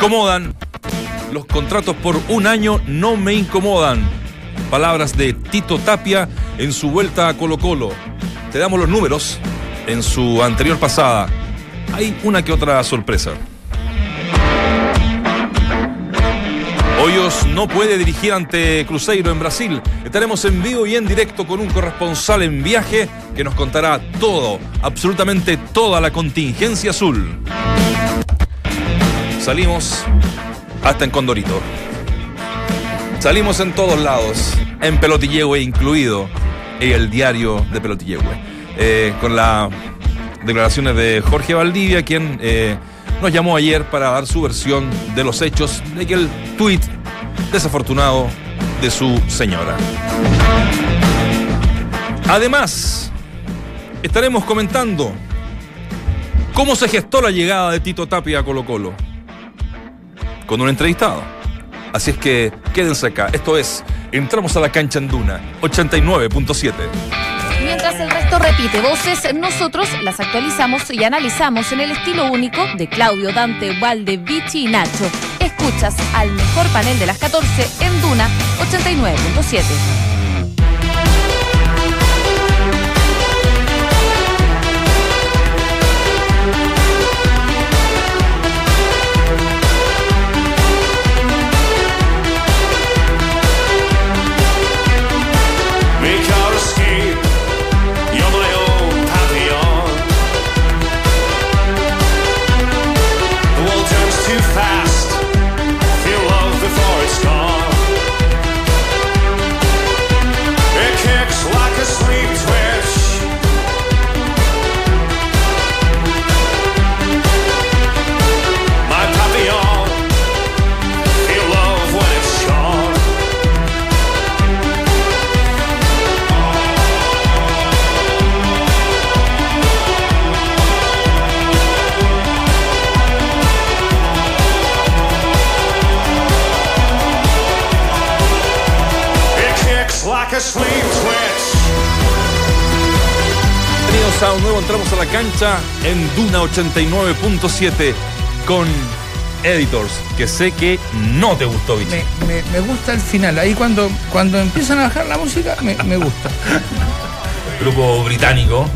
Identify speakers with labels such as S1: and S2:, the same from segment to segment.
S1: incomodan. Los contratos por un año no me incomodan. Palabras de Tito Tapia en su vuelta a Colo Colo. Te damos los números en su anterior pasada. Hay una que otra sorpresa. Hoyos no puede dirigir ante Cruzeiro en Brasil. Estaremos en vivo y en directo con un corresponsal en viaje que nos contará todo, absolutamente toda la contingencia azul. Salimos hasta en Condorito. Salimos en todos lados, en Pelotillehue incluido, y el diario de Pelotillehue, eh, con las declaraciones de Jorge Valdivia, quien eh, nos llamó ayer para dar su versión de los hechos de aquel tuit desafortunado de su señora. Además, estaremos comentando cómo se gestó la llegada de Tito Tapia a Colo Colo con un entrevistado. Así es que quédense acá. Esto es Entramos a la cancha en Duna 89.7.
S2: Mientras el resto repite voces, nosotros las actualizamos y analizamos en el estilo único de Claudio, Dante, Valde, Vichy y Nacho. Escuchas al mejor panel de las 14 en Duna 89.7.
S1: 89.7 con Editors, que sé que no te gustó, Vichy.
S3: Me, me- me gusta el final. Ahí cuando, cuando empiezan a bajar la música, me, me gusta.
S1: Grupo británico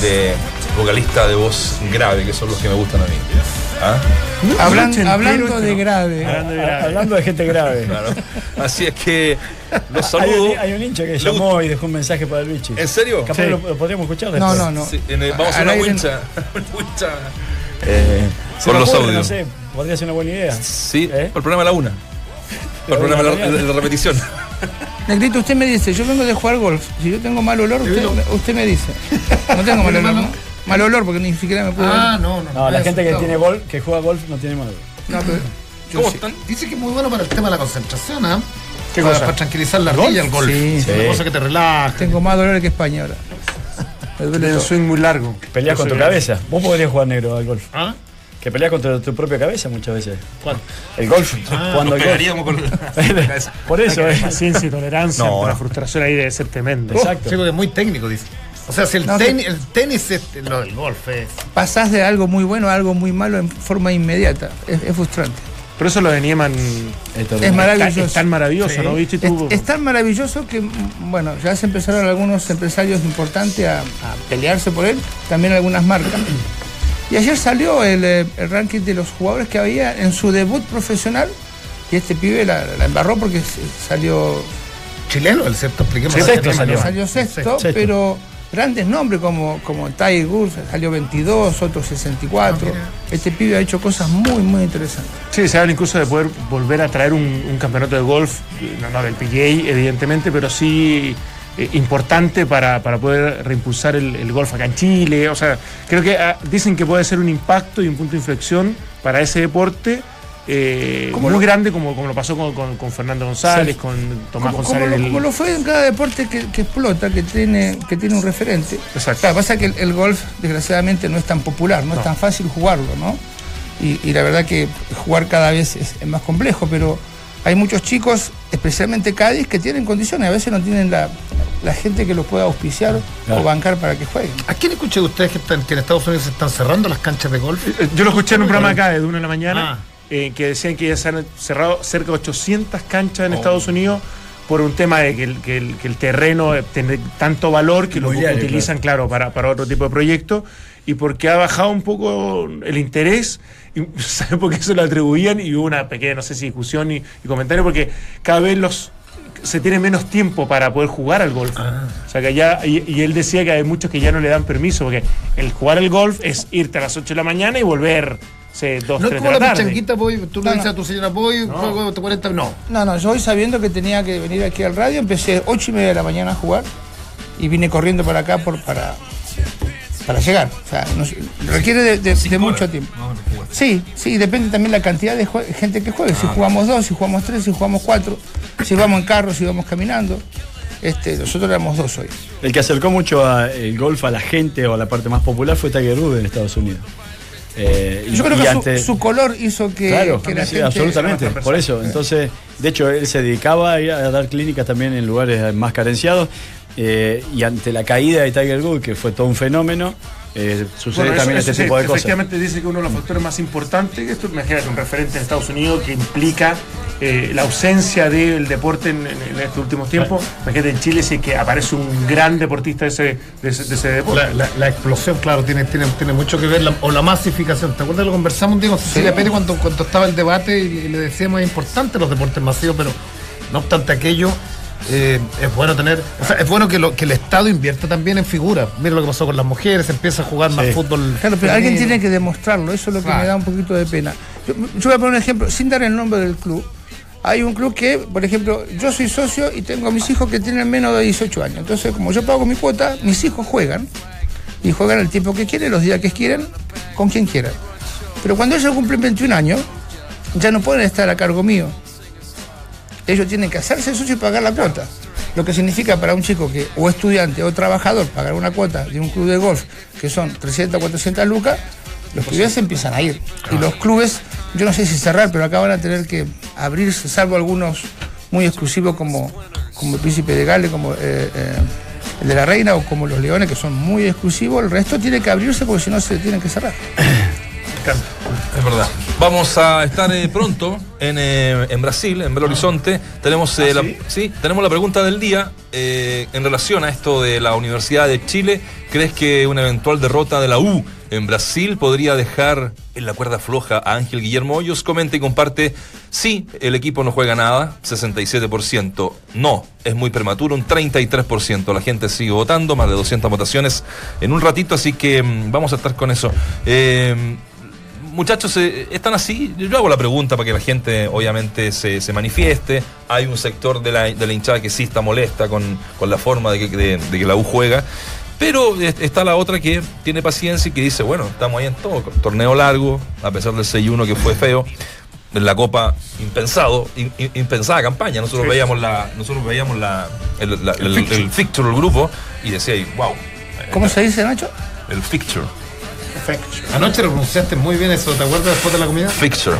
S1: de vocalista de voz grave, que son los que me gustan a mí. ¿Ah?
S3: Hablan- hablando
S4: este,
S3: de
S4: ¿no?
S3: grave.
S5: Hablando de gente grave.
S1: Claro. Así es que los
S5: Hay
S1: saludo.
S5: un, hay un hincha que
S1: Le
S5: llamó y dejó un mensaje para el bichi.
S1: ¿En serio?
S5: Capaz
S4: Sí.
S5: lo, lo podríamos escuchar
S3: No,
S5: después.
S3: no, no.
S1: Sí, en el- vamos a hacer
S3: Al
S1: una wincha. Una wincha.
S5: Eh,
S1: Por
S5: me
S1: los audios.
S5: No sé, podría ser una buena idea.
S1: Sí,
S5: ¿Eh?
S1: por el programa de la una. Por el
S5: De la
S1: programa de la, la repetición.
S3: Negrito, usted me dice, yo vengo de jugar golf. Si yo tengo mal olor, usted, usted me dice. No tengo mal olor, ¿no? Mal olor porque ni siquiera me puedo.
S4: Ah, no, no.
S5: No, la gente que
S4: no.
S5: tiene golf, que juega golf, no tiene mal.
S3: No, pero
S1: ¿Cómo
S3: sí.
S1: están?
S4: Dice que es muy bueno para el tema de la concentración, ¿ah?
S5: ¿Qué
S4: para,
S5: cosa?
S4: para tranquilizar la ardilla, el golf.
S3: Sí.
S4: Es una cosa que te relaja.
S3: Tengo más dolor que España ahora. Me duele
S4: un swing muy largo.
S5: Peleas con tu cabeza. Vos podrías jugar negro al golf.
S4: ¿Ah?
S5: Que peleas contra tu propia cabeza muchas veces.
S4: ¿Cuál?
S5: El golf. jugando al golf.
S1: Pegaríamos con
S5: Por eso,
S4: Hay
S5: eh.
S4: paciencia y tolerancia,
S1: No,
S4: la frustración ahí debe ser tremenda.
S5: Exacto.
S4: Sí, porque es muy técnico, dice. O sea, si el,
S3: No,
S4: tenis, el tenis es lo del golf es.
S3: Pasás de algo muy bueno a algo muy malo en forma inmediata. Es, es frustrante.
S4: Por eso lo de Nieman
S5: Esto
S3: Es maravilloso.
S4: es tan maravilloso,
S3: Sí.
S4: ¿no? ¿Viste
S3: Es,
S4: tú?
S3: es tan maravilloso que, bueno, ya se empezaron algunos empresarios importantes a, a pelearse por él, también algunas marcas. Y ayer salió el, eh, el ranking de los jugadores que había en su debut profesional, y este pibe la, la embarró porque salió,
S4: Chileno, el sexto, expliquemos.
S5: Sí, sexto salió.
S3: salió sexto,
S5: Sexto.
S3: pero grandes nombres como, como Tiger Woods salió 22, otro 64.
S4: Ah,
S3: este pibe ha hecho cosas muy, muy interesantes.
S4: Sí, se habla incluso de poder volver a traer un, un campeonato de golf, no, no del PGA, evidentemente, pero sí eh, importante para, para poder reimpulsar el, el golf acá en Chile. O sea, creo que ah, dicen que puede ser un impacto y un punto de inflexión para ese deporte. Eh,
S3: ¿Cómo
S4: muy
S3: lo-
S4: grande como, como lo pasó con, con- con Fernando González,
S5: Sí.
S4: con Tomás
S3: como, como
S4: González.
S3: lo, como lo fue en cada deporte que, que explota, que tiene, que tiene un referente.
S4: Exacto.
S3: Claro, pasa que el, el golf, desgraciadamente, no es tan popular, no, es tan fácil jugarlo, ¿no? Y, y la verdad que jugar cada vez es, es más complejo, pero hay muchos chicos, especialmente Cádiz, que tienen condiciones, a veces no tienen la, la gente que los pueda auspiciar
S5: Claro.
S3: o bancar para que jueguen.
S4: ¿A quién escuché de ustedes que, están- que en Estados Unidos se están cerrando las canchas de golf? Eh, Yo lo escuché en un programa acá de una de la mañana. Ah. Eh, que decían que ya se han cerrado cerca de 800 canchas
S1: Oh.
S4: en Estados Unidos por un tema de que el, que el- que el terreno eh, tiene tanto valor que lo utilizan, claro, para, para otro tipo de proyectos y porque ha bajado un poco el interés. Y, ¿Sabe por qué se lo atribuían? Y hubo una pequeña, no sé si discusión y, y comentario, porque cada vez los se tiene menos tiempo para poder jugar al golf. O sea que ya, y, y él decía que hay muchos que ya no le dan permiso, porque el jugar al golf es irte a las 8 de la mañana y volver, sé, 2,
S6: No es
S4: 3
S6: como
S4: de
S6: la
S4: la tarde.
S6: pichanguita, voy, tú le
S3: No,
S6: dices
S3: no.
S6: a tu señora, voy, juego de 40, no.
S3: No, no, yo hoy sabiendo que tenía que venir aquí al radio, empecé 8 y media de la mañana a jugar y vine corriendo para acá por, para, para llegar. O sea, no requiere de, de- de mucho tiempo. Sí, sí, jugando también la cantidad de gente que juegue. Si jugamos dos, si jugamos tres, si jugamos cuatro, si vamos en carro, si vamos caminando. Este, nosotros éramos dos hoy.
S5: El que acercó mucho a- el golf a la gente o a la parte más popular fue Tiger Woods en Estados Unidos. Eh, y-
S3: Yo creo
S5: y
S3: que su- color hizo que,
S5: Claro,
S3: que la
S5: sí,
S3: gente...
S5: absolutamente. Por eso, entonces, de hecho, él se dedicaba a ir a dar clínicas también en lugares más carenciados. eh, y ante la caída de Tiger Woods, que fue todo un fenómeno, eh, sucede
S4: Bueno,
S5: también
S4: eso
S5: este
S4: sí,
S5: tipo de cosas.
S4: Efectivamente dice que uno de los factores más importantes, que esto imagínate un referente en Estados Unidos que implica eh, la ausencia del deporte en, en- en estos últimos tiempos. Imagínate en Chile si es que aparece un gran deportista de ese, de ese, de ese deporte.
S6: La, la- la explosión, claro, tiene, tiene, tiene mucho que ver, la- o la masificación. ¿Te acuerdas? Lo conversamos un día con Cecilia Pérez cuando, cuando estaba el debate y, le- y le decíamos es importante los deportes masivos, pero no obstante aquello, eh, es bueno tener, o sea, es bueno que, lo, que el Estado invierta también en figuras. Mira lo que pasó con las mujeres, empieza a jugar más fútbol.
S3: Claro, pero alguien tiene que demostrarlo, eso es lo que me da un poquito de pena. Yo, yo voy a poner un ejemplo, sin dar el nombre del club. Hay un club que, por ejemplo, yo soy socio y tengo a mis hijos que tienen menos de 18 años. Entonces, como yo pago mi cuota, mis hijos juegan. Y juegan el tiempo que quieren, los días que quieren, con quien quieran. Pero cuando ellos cumplen 21 años, ya no pueden estar a cargo mío. Ellos tienen que hacerse socio y pagar la cuota. Lo que significa para un chico que, o estudiante o trabajador, pagar una cuota de un club de golf que son 300, 400 lucas, los pibes empiezan a ir. Y los clubes, yo no sé si cerrar, pero acá van a tener que abrirse, salvo algunos muy exclusivos como, como el Príncipe de Gales, como eh, eh, el de la Reina o como los Leones, que son muy exclusivos. El resto tiene que abrirse porque si no se tienen que cerrar.
S1: Es verdad. Vamos a estar eh, pronto en, eh, en Brasil, en Belo Horizonte. Tenemos, eh, la, sí, tenemos la pregunta del día en relación a esto de la Universidad de Chile. ¿Crees que una eventual derrota de la U en Brasil podría dejar en la cuerda floja a Ángel Guillermo Hoyos? Comenta y comparte. Sí, el equipo no juega nada, 67%. No, es muy prematuro, un 33%. La gente sigue votando, más de 200 votaciones en un ratito, así que mm, vamos a estar con eso. Eh, muchachos, eh, ¿están así? Yo hago la pregunta para que la gente obviamente se, se manifieste. Hay un sector de la, de la hinchada que sí está molesta con, con la forma de que, de- de que la U juega. Pero eh, está la otra que tiene paciencia y que dice, bueno, estamos ahí en todo, torneo largo, a pesar del 6-1 que fue feo. En la Copa impensado, in- in- impensada campaña. Nosotros veíamos la, nosotros veíamos la, el, la- el- el fixture del grupo y decía, wow,
S3: ¿Cómo se dice, Nacho?
S1: el fixture,
S6: Anoche lo pronunciaste muy bien eso, ¿te acuerdas después de la comida?
S1: fixture.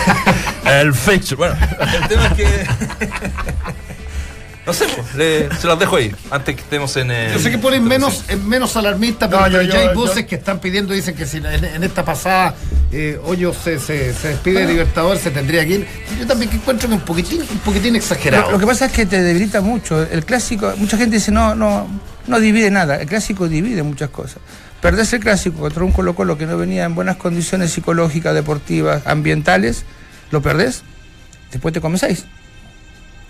S1: el fixture. Bueno, el tema es que. No sé, pues, le- se las dejo ahí, antes que estemos en.
S6: Yo sé que ponen menos, eh, menos alarmistas, pero
S5: No, yo-
S6: pero ya hay voces
S5: yo-
S6: que están pidiendo, dicen que si en, en esta pasada eh, Hoyos se, se, se despide de Libertador, se tendría que ir. Yo también que encuentro que un poquitín, un poquitín exagerado.
S3: Lo, lo que pasa es que te debilita mucho. El clásico, mucha gente dice, no, no, no divide nada. El clásico divide muchas cosas. Perdés el clásico contra un Colo Colo que no venía en buenas condiciones psicológicas, deportivas, ambientales, lo perdés, después te comes seis.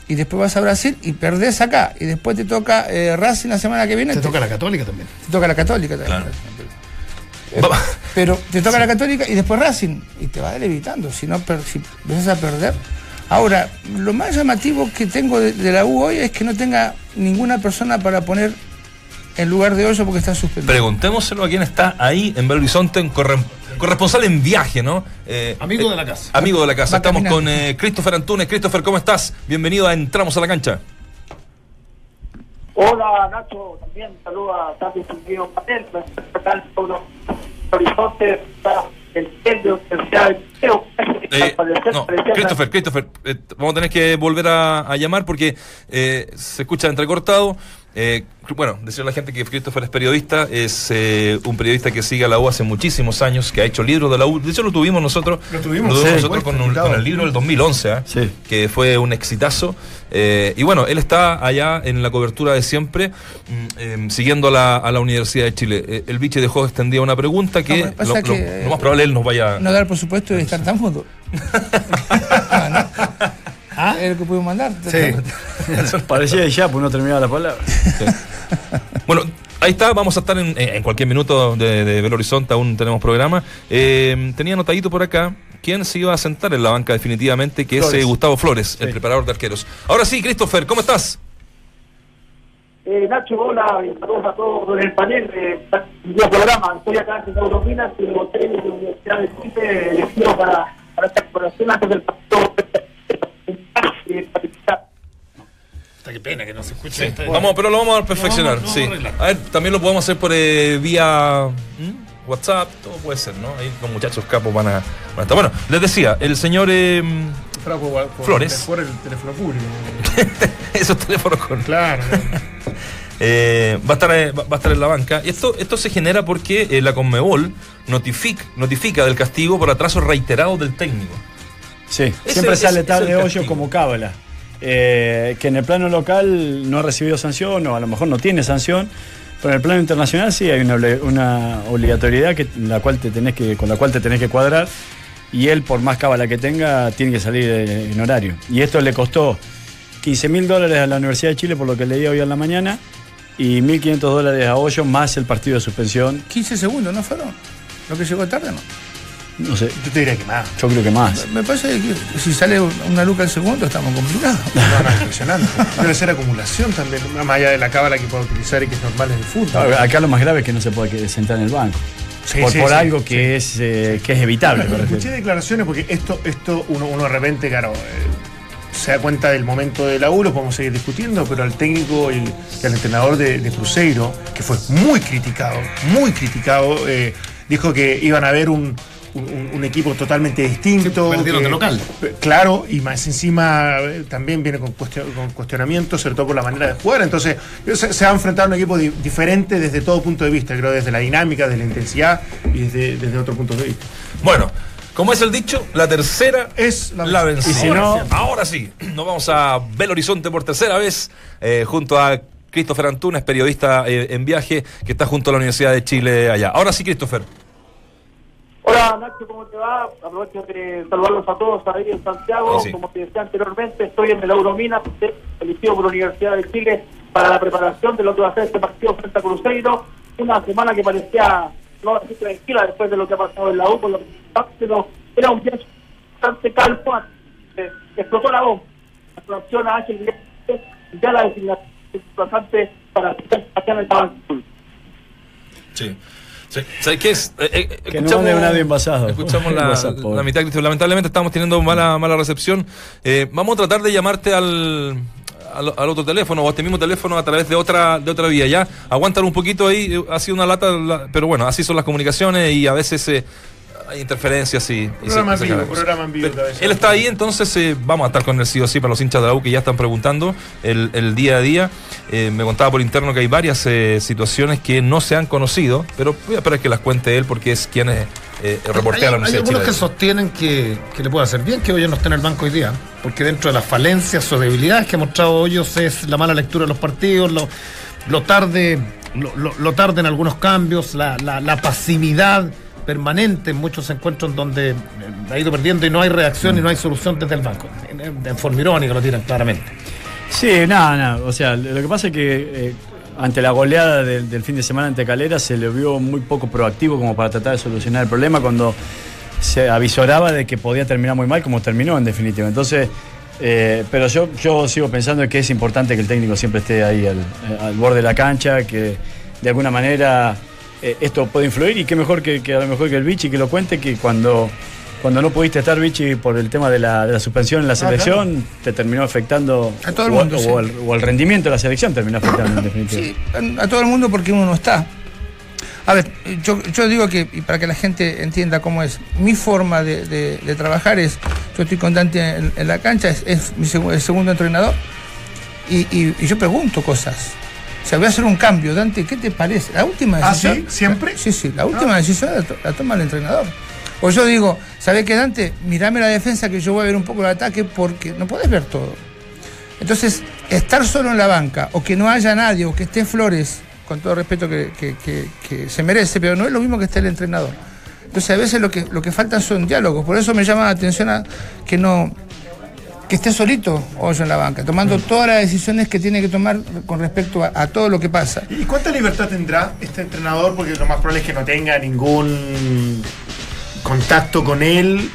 S3: Y después vas a Brasil y perdés acá. Y después te toca eh, Racing la semana que viene.
S6: Te
S3: te,
S6: toca la Católica también.
S3: te toca la Católica también.
S1: Va-
S3: Pero te toca la Católica y después Racing. Y te va levitando. Si no si empiezas a perder. Ahora, lo más llamativo que tengo de, de la U hoy es que no tenga ninguna persona para poner en lugar de hoyo porque está suspendido.
S1: Preguntémoselo a quién está ahí en Belo Horizonte, en corre- corresponsal en viaje, ¿no? Eh,
S6: Amigo
S1: eh,
S6: de la casa.
S1: Amigo de la casa.
S3: Va
S1: Estamos
S3: caminando.
S1: con eh, Christopher Antunes. Christopher, ¿cómo estás? Bienvenido a Entramos a la Cancha.
S7: Hola Nacho, también saluda a Tati Fundido Panel, tal Horizonte, está el centro.
S1: Eh, no, Christopher, Christopher, eh, vamos a tener que volver a, a llamar porque eh, se escucha entrecortado. Eh, bueno, decirle a la gente que Christopher es periodista, es eh, un periodista que sigue a la U hace muchísimos años, que ha hecho libros de la U. De hecho, lo tuvimos nosotros.
S4: Lo tuvimos,
S1: tuvimos
S4: sí,
S1: nosotros con, un- con el libro del 2011, ¿ah?
S5: Sí.
S1: que fue un exitazo. Eh, y bueno, él está allá en la cobertura de siempre, mm, eh, siguiendo a la, a la Universidad de Chile. Eh, el biche dejó extendida una pregunta que,
S3: No,
S1: lo, lo-
S3: que-
S1: lo más probable él nos vaya.
S3: No dar por supuesto de estar tan mudo. Ah, ¿no?
S4: ¿Ah?
S3: Es lo que pudimos mandar.
S4: Sí.
S5: Parecía ya, pues no terminaba la palabra.
S1: Bueno, ahí está, vamos a estar en, en cualquier minuto de, de Belo Horizonte, aún tenemos programa. Eh, tenía anotadito por acá quién se iba a sentar en la banca definitivamente, que es eh, Gustavo Flores, el preparador de arqueros. Ahora sí, Christopher, ¿cómo estás?
S8: Eh, Nacho, hola, saludos a todos en el panel de del programa. Estoy acá en Europinas y el hotel de la Universidad de Chile elegido para, para esta exploración antes del partido. Participar.
S4: Qué pena que no se escuche.
S1: Vamos, pero lo vamos a perfeccionar,
S4: No, no, no,
S1: sí. A ver, también lo podemos hacer por eh, vía ¿mm? WhatsApp, todo puede ser, ¿no? Ahí los muchachos capos van a, van a estar. Bueno, les decía, el señor eh,
S4: Pero por- por-
S1: Flores.
S4: Por el teléfono público.
S1: esos teléfonos con
S4: Claro.
S1: Eh, va, a estar, eh, va a estar en la banca. Y esto, esto se genera porque eh, la Conmebol notifica, notifica del castigo por atraso reiterado del técnico.
S5: Sí, siempre
S1: ese-
S5: sale tarde
S1: es
S5: hoyo como cábala. Eh, que en el plano local no ha recibido sanción o a lo mejor no tiene sanción, pero en el plano internacional sí hay una, obli- una obligatoriedad que, la cual te tenés que, con la cual te tenés que cuadrar y él, por más cábala que tenga, tiene que salir eh, en horario. Y esto le costó 15 mil dólares a la Universidad de Chile, por lo que leí hoy en la mañana, y 1.500 dólares a Hoyo, más el partido de suspensión.
S3: 15 segundos, ¿no fueron? Lo que llegó tarde, ¿no?
S5: No sé,
S4: Yo te diría que más.
S5: yo creo que más.
S3: Me parece que si sale una luca al segundo estamos complicados.
S4: No, no. Debe ser acumulación también, más allá de la cábala que puede utilizar y que es normal en el fútbol.
S5: Acá lo más grave es que no se puede sentar en el banco.
S4: Sí,
S5: por
S4: sí,
S5: por
S4: sí,
S5: algo que, es, eh, que es evitable. refiero.
S4: escuché declaraciones porque esto, esto uno, uno de repente, claro, eh, se da cuenta del momento de la U, lo podemos seguir discutiendo, pero al técnico y, y al entrenador de, de Cruzeiro, que fue muy criticado, muy criticado, eh, dijo que iban a ver un, un- un equipo totalmente distinto.
S9: Perdieron
S4: que-
S9: de local.
S4: eh, Claro, y más encima eh, también viene con, cuestio- con cuestionamientos, sobre todo por la manera de jugar. Entonces, se, se va a enfrentar a un equipo di- diferente desde todo punto de vista, creo, desde la dinámica, desde la intensidad y desde, desde otro punto de vista.
S1: Bueno, como es el dicho, la tercera
S4: Es
S1: la,
S4: la
S1: vencida.
S5: No-
S1: ahora sí, nos vamos a Belo Horizonte por tercera vez, eh, junto a Christopher Antunes, periodista eh, en viaje, que está junto a la Universidad de Chile allá. Ahora sí, Christopher.
S8: Hola Nacho, ¿cómo te va? Aprovecho de saludarlos a todos ahí en Santiago.
S1: Sí.
S8: Como te decía anteriormente, estoy en el Euromina, elegido por la Universidad de Chile para la preparación de lo que va a ser este partido frente a Cruzeiro. Una semana que parecía no así tranquila después de lo que ha pasado en la U, por lo que era un día bastante calmo. eh, explotó la bomba. La producción a Ángel ya la designación es bastante para en el Tabanco.
S1: Sí. ¿Sabes qué es? Eh, eh,
S5: Que no un audio envasado.
S1: Escuchamos la, la mitad, Cristian. Lamentablemente estamos teniendo mala, mala recepción. Eh, vamos a tratar de llamarte al, al, al otro teléfono o a este mismo teléfono a través de otra de otra vía. Ya, aguantar un poquito ahí. eh, Ha sido una lata, la- pero bueno, así son las comunicaciones y a veces eh, hay interferencias y, y
S4: Programa
S1: se-
S4: en vivo, programa en vivo.
S1: Él está ahí, entonces eh, vamos a estar con él sí o sí para los hinchas de la U que ya están preguntando el, el día a día. Eh, me contaba por interno que hay varias eh, situaciones que no se han conocido, pero voy a esperar que las cuente él porque es quien es eh, reportea
S9: hay,
S1: a la
S9: hay
S1: Universidad de
S9: algunos que sostienen que, que le puede hacer bien que Hoyos no esté en el banco hoy día, porque dentro de las falencias o debilidades que ha mostrado Hoyos es la mala lectura de los partidos, lo, lo tarde, lo, lo- lo tarde en algunos cambios, la, la- la pasividad permanente en muchos encuentros donde eh, ha ido perdiendo y no hay reacción y no hay solución desde el banco. En, forma irónica lo tiran claramente.
S5: Sí, nada, nada. O sea, lo que pasa es que eh, ante la goleada del, fin de semana ante Calera se le vio muy poco proactivo como para tratar de solucionar el problema cuando se avisoraba de que podía terminar muy mal como terminó en definitiva. Entonces, eh, pero yo, yo sigo pensando que es importante que el técnico siempre esté ahí al borde de la cancha, que de alguna manera eh, esto puede influir y qué mejor que, que a lo mejor que el Vichy que lo cuente que cuando cuando no pudiste estar Vichy por el tema de la, de la suspensión en la selección te terminó afectando
S3: A todo el mundo,
S5: o
S3: sí.
S5: el, o el rendimiento de la selección terminó afectando en definitiva.
S3: Sí, a todo el mundo porque uno no está. A ver, yo, yo digo que, y para que la gente entienda cómo es, mi forma de, de- de trabajar es, yo estoy constante en, en la cancha, es, es mi el segundo entrenador, y, y- y yo pregunto cosas. O sea, voy a hacer un cambio. Dante, ¿qué te parece? La última
S9: ¿Ah,
S3: decisión.
S9: sí? ¿Siempre?
S3: Sí, sí, la última decisión la, to- la toma el entrenador. O yo digo, ¿sabés qué, Dante? Mirame la defensa que yo voy a ver un poco el ataque porque no podés ver todo. Entonces, estar solo en la banca o que no haya nadie o que esté Flores, con todo respeto que, que- que- que se merece, pero no es lo mismo que esté el entrenador. Entonces, a veces lo que, lo que faltan son diálogos. Por eso me llama la atención a que no que esté solito Hoyo en la banca, tomando todas las decisiones que tiene que tomar con respecto a, a todo lo que pasa.
S4: ¿Y cuánta libertad tendrá este entrenador? Porque lo más probable es que no tenga ningún contacto con él.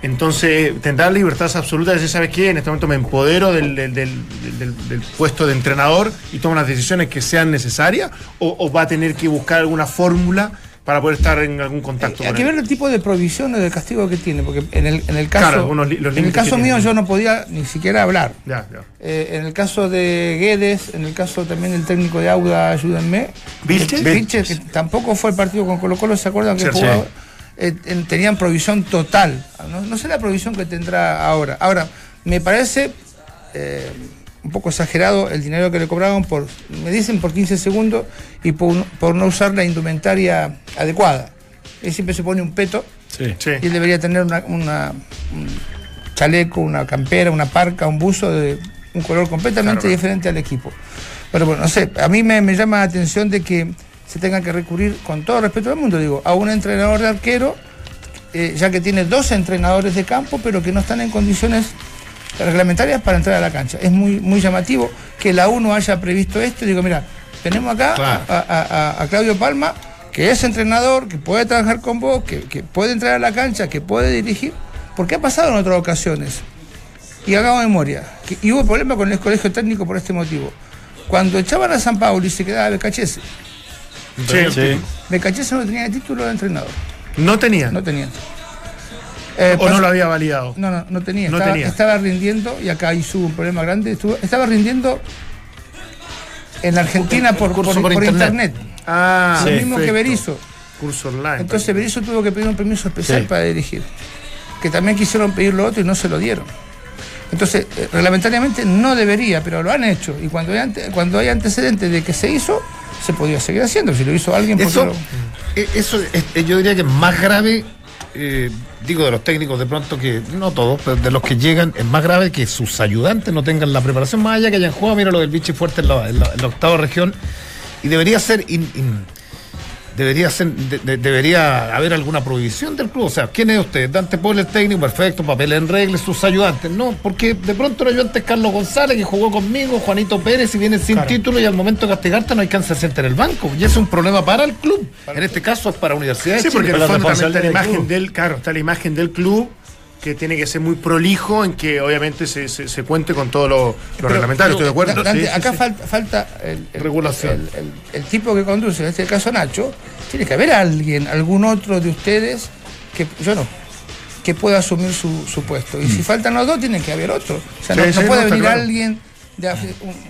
S4: Entonces, tendrá libertad absoluta de decir, ¿sabes qué? En este momento me empodero del, del- del- del- del puesto de entrenador y tomo las decisiones que sean necesarias. ¿O, o va a tener que buscar alguna fórmula para poder estar en algún contacto
S3: Hay
S4: con
S3: que ver el tipo de provisión o de castigo que tiene, porque en el, en el caso,
S4: Claro, los
S3: en el caso mío yo no podía ni siquiera hablar.
S4: Ya, ya.
S3: Eh, en el caso de Guedes, en el caso también del técnico de Auda, ayúdenme.
S4: ¿Vilches?
S3: Vilches, que tampoco fue el partido con Colo Colo, ¿se acuerdan que
S4: Sí, sí.
S3: Eh, en- tenían provisión total. No, no sé la provisión que tendrá ahora. Ahora, me parece eh, un poco exagerado el dinero que le cobraban por, me dicen, por 15 segundos y por, no- por no usar la indumentaria adecuada. Él siempre se pone un peto
S5: Sí.
S4: Sí.
S3: y él debería tener una, una- un chaleco, una campera, una parca, un buzo de un color completamente
S4: Claro.
S3: diferente al equipo. Pero bueno, no sé, a mí me, me llama la atención de que se tenga que recurrir, con todo respeto del mundo, digo, a un entrenador de arquero, eh, ya que tiene dos entrenadores de campo, pero que no están en condiciones reglamentarias para entrar a la cancha. Es muy, muy llamativo que la UNO haya previsto esto y digo, mira, tenemos acá
S9: Claro.
S3: a, a- a- a Claudio Palma, que es entrenador, que puede trabajar con vos, que, que puede entrar a la cancha, que puede dirigir, porque ha pasado en otras ocasiones. Y hagamos memoria, que, y hubo problemas con el colegio técnico por este motivo. Cuando echaban a San Pablo y se quedaba Becachese,
S4: Sí.
S5: Sí.
S3: Becachese no tenía título de entrenador,
S4: No tenía.
S3: no tenía. Eh,
S4: o no lo había validado.
S3: no, no, no tenía.
S4: No
S3: estaba,
S4: tenía.
S3: estaba rindiendo, y acá hizo un problema grande, estuvo- estaba rindiendo en Argentina por, por-
S9: por
S3: por
S9: internet.
S3: internet.
S4: Ah,
S3: lo
S5: Sí.
S3: mismo que. Berizzo.
S4: Curso online.
S3: Entonces Berizzo tuvo que pedir un permiso especial
S5: Sí.
S3: para dirigir. Que también quisieron pedir lo otro y no se lo dieron. Entonces, eh, reglamentariamente no debería, pero lo han hecho. Y cuando hay, ante- cuando hay antecedentes de que se hizo, se podía seguir haciendo. Si lo hizo alguien, ¿por qué
S9: Eso,
S3: no?
S9: eh, eso es- eh, yo diría que es más grave, eh, digo de los técnicos de pronto que, no todos, pero de los que llegan, es más grave que sus ayudantes no tengan la preparación, más allá que hayan jugado, mira lo del biche fuerte en la, en la- octava región, y debería ser... Debería, ser, de- de- debería haber alguna prohibición del club. O sea, ¿quién es usted? Dante Pol, el técnico, perfecto, papel en regla, sus ayudantes. No, porque de pronto el ayudante es Carlos González, que jugó conmigo, Juanito Pérez, y viene sin
S4: Claro.
S9: título y al momento de castigarte no hay cáncer siente en el banco. Y es un problema para el club. En este caso es para Universidad de
S4: Sí, porque en
S5: Pero
S4: el
S5: la
S4: fondo también está la imagen
S5: club.
S4: del, claro, está la imagen del club que tiene que ser muy prolijo en que obviamente se, se, se cuente con todo lo, lo reglamentario, estoy de acuerdo.
S3: Dante,
S4: Sí, sí,
S3: acá
S4: sí.
S3: falta, falta el, el-
S9: Regulación.
S3: el- el- el tipo que conduce, en este caso Nacho, tiene que haber alguien, algún otro de ustedes, que yo no, que pueda asumir su, su puesto. Y si faltan los dos, tiene que haber otro. O sea, no, puede venir
S4: claro.
S3: alguien, de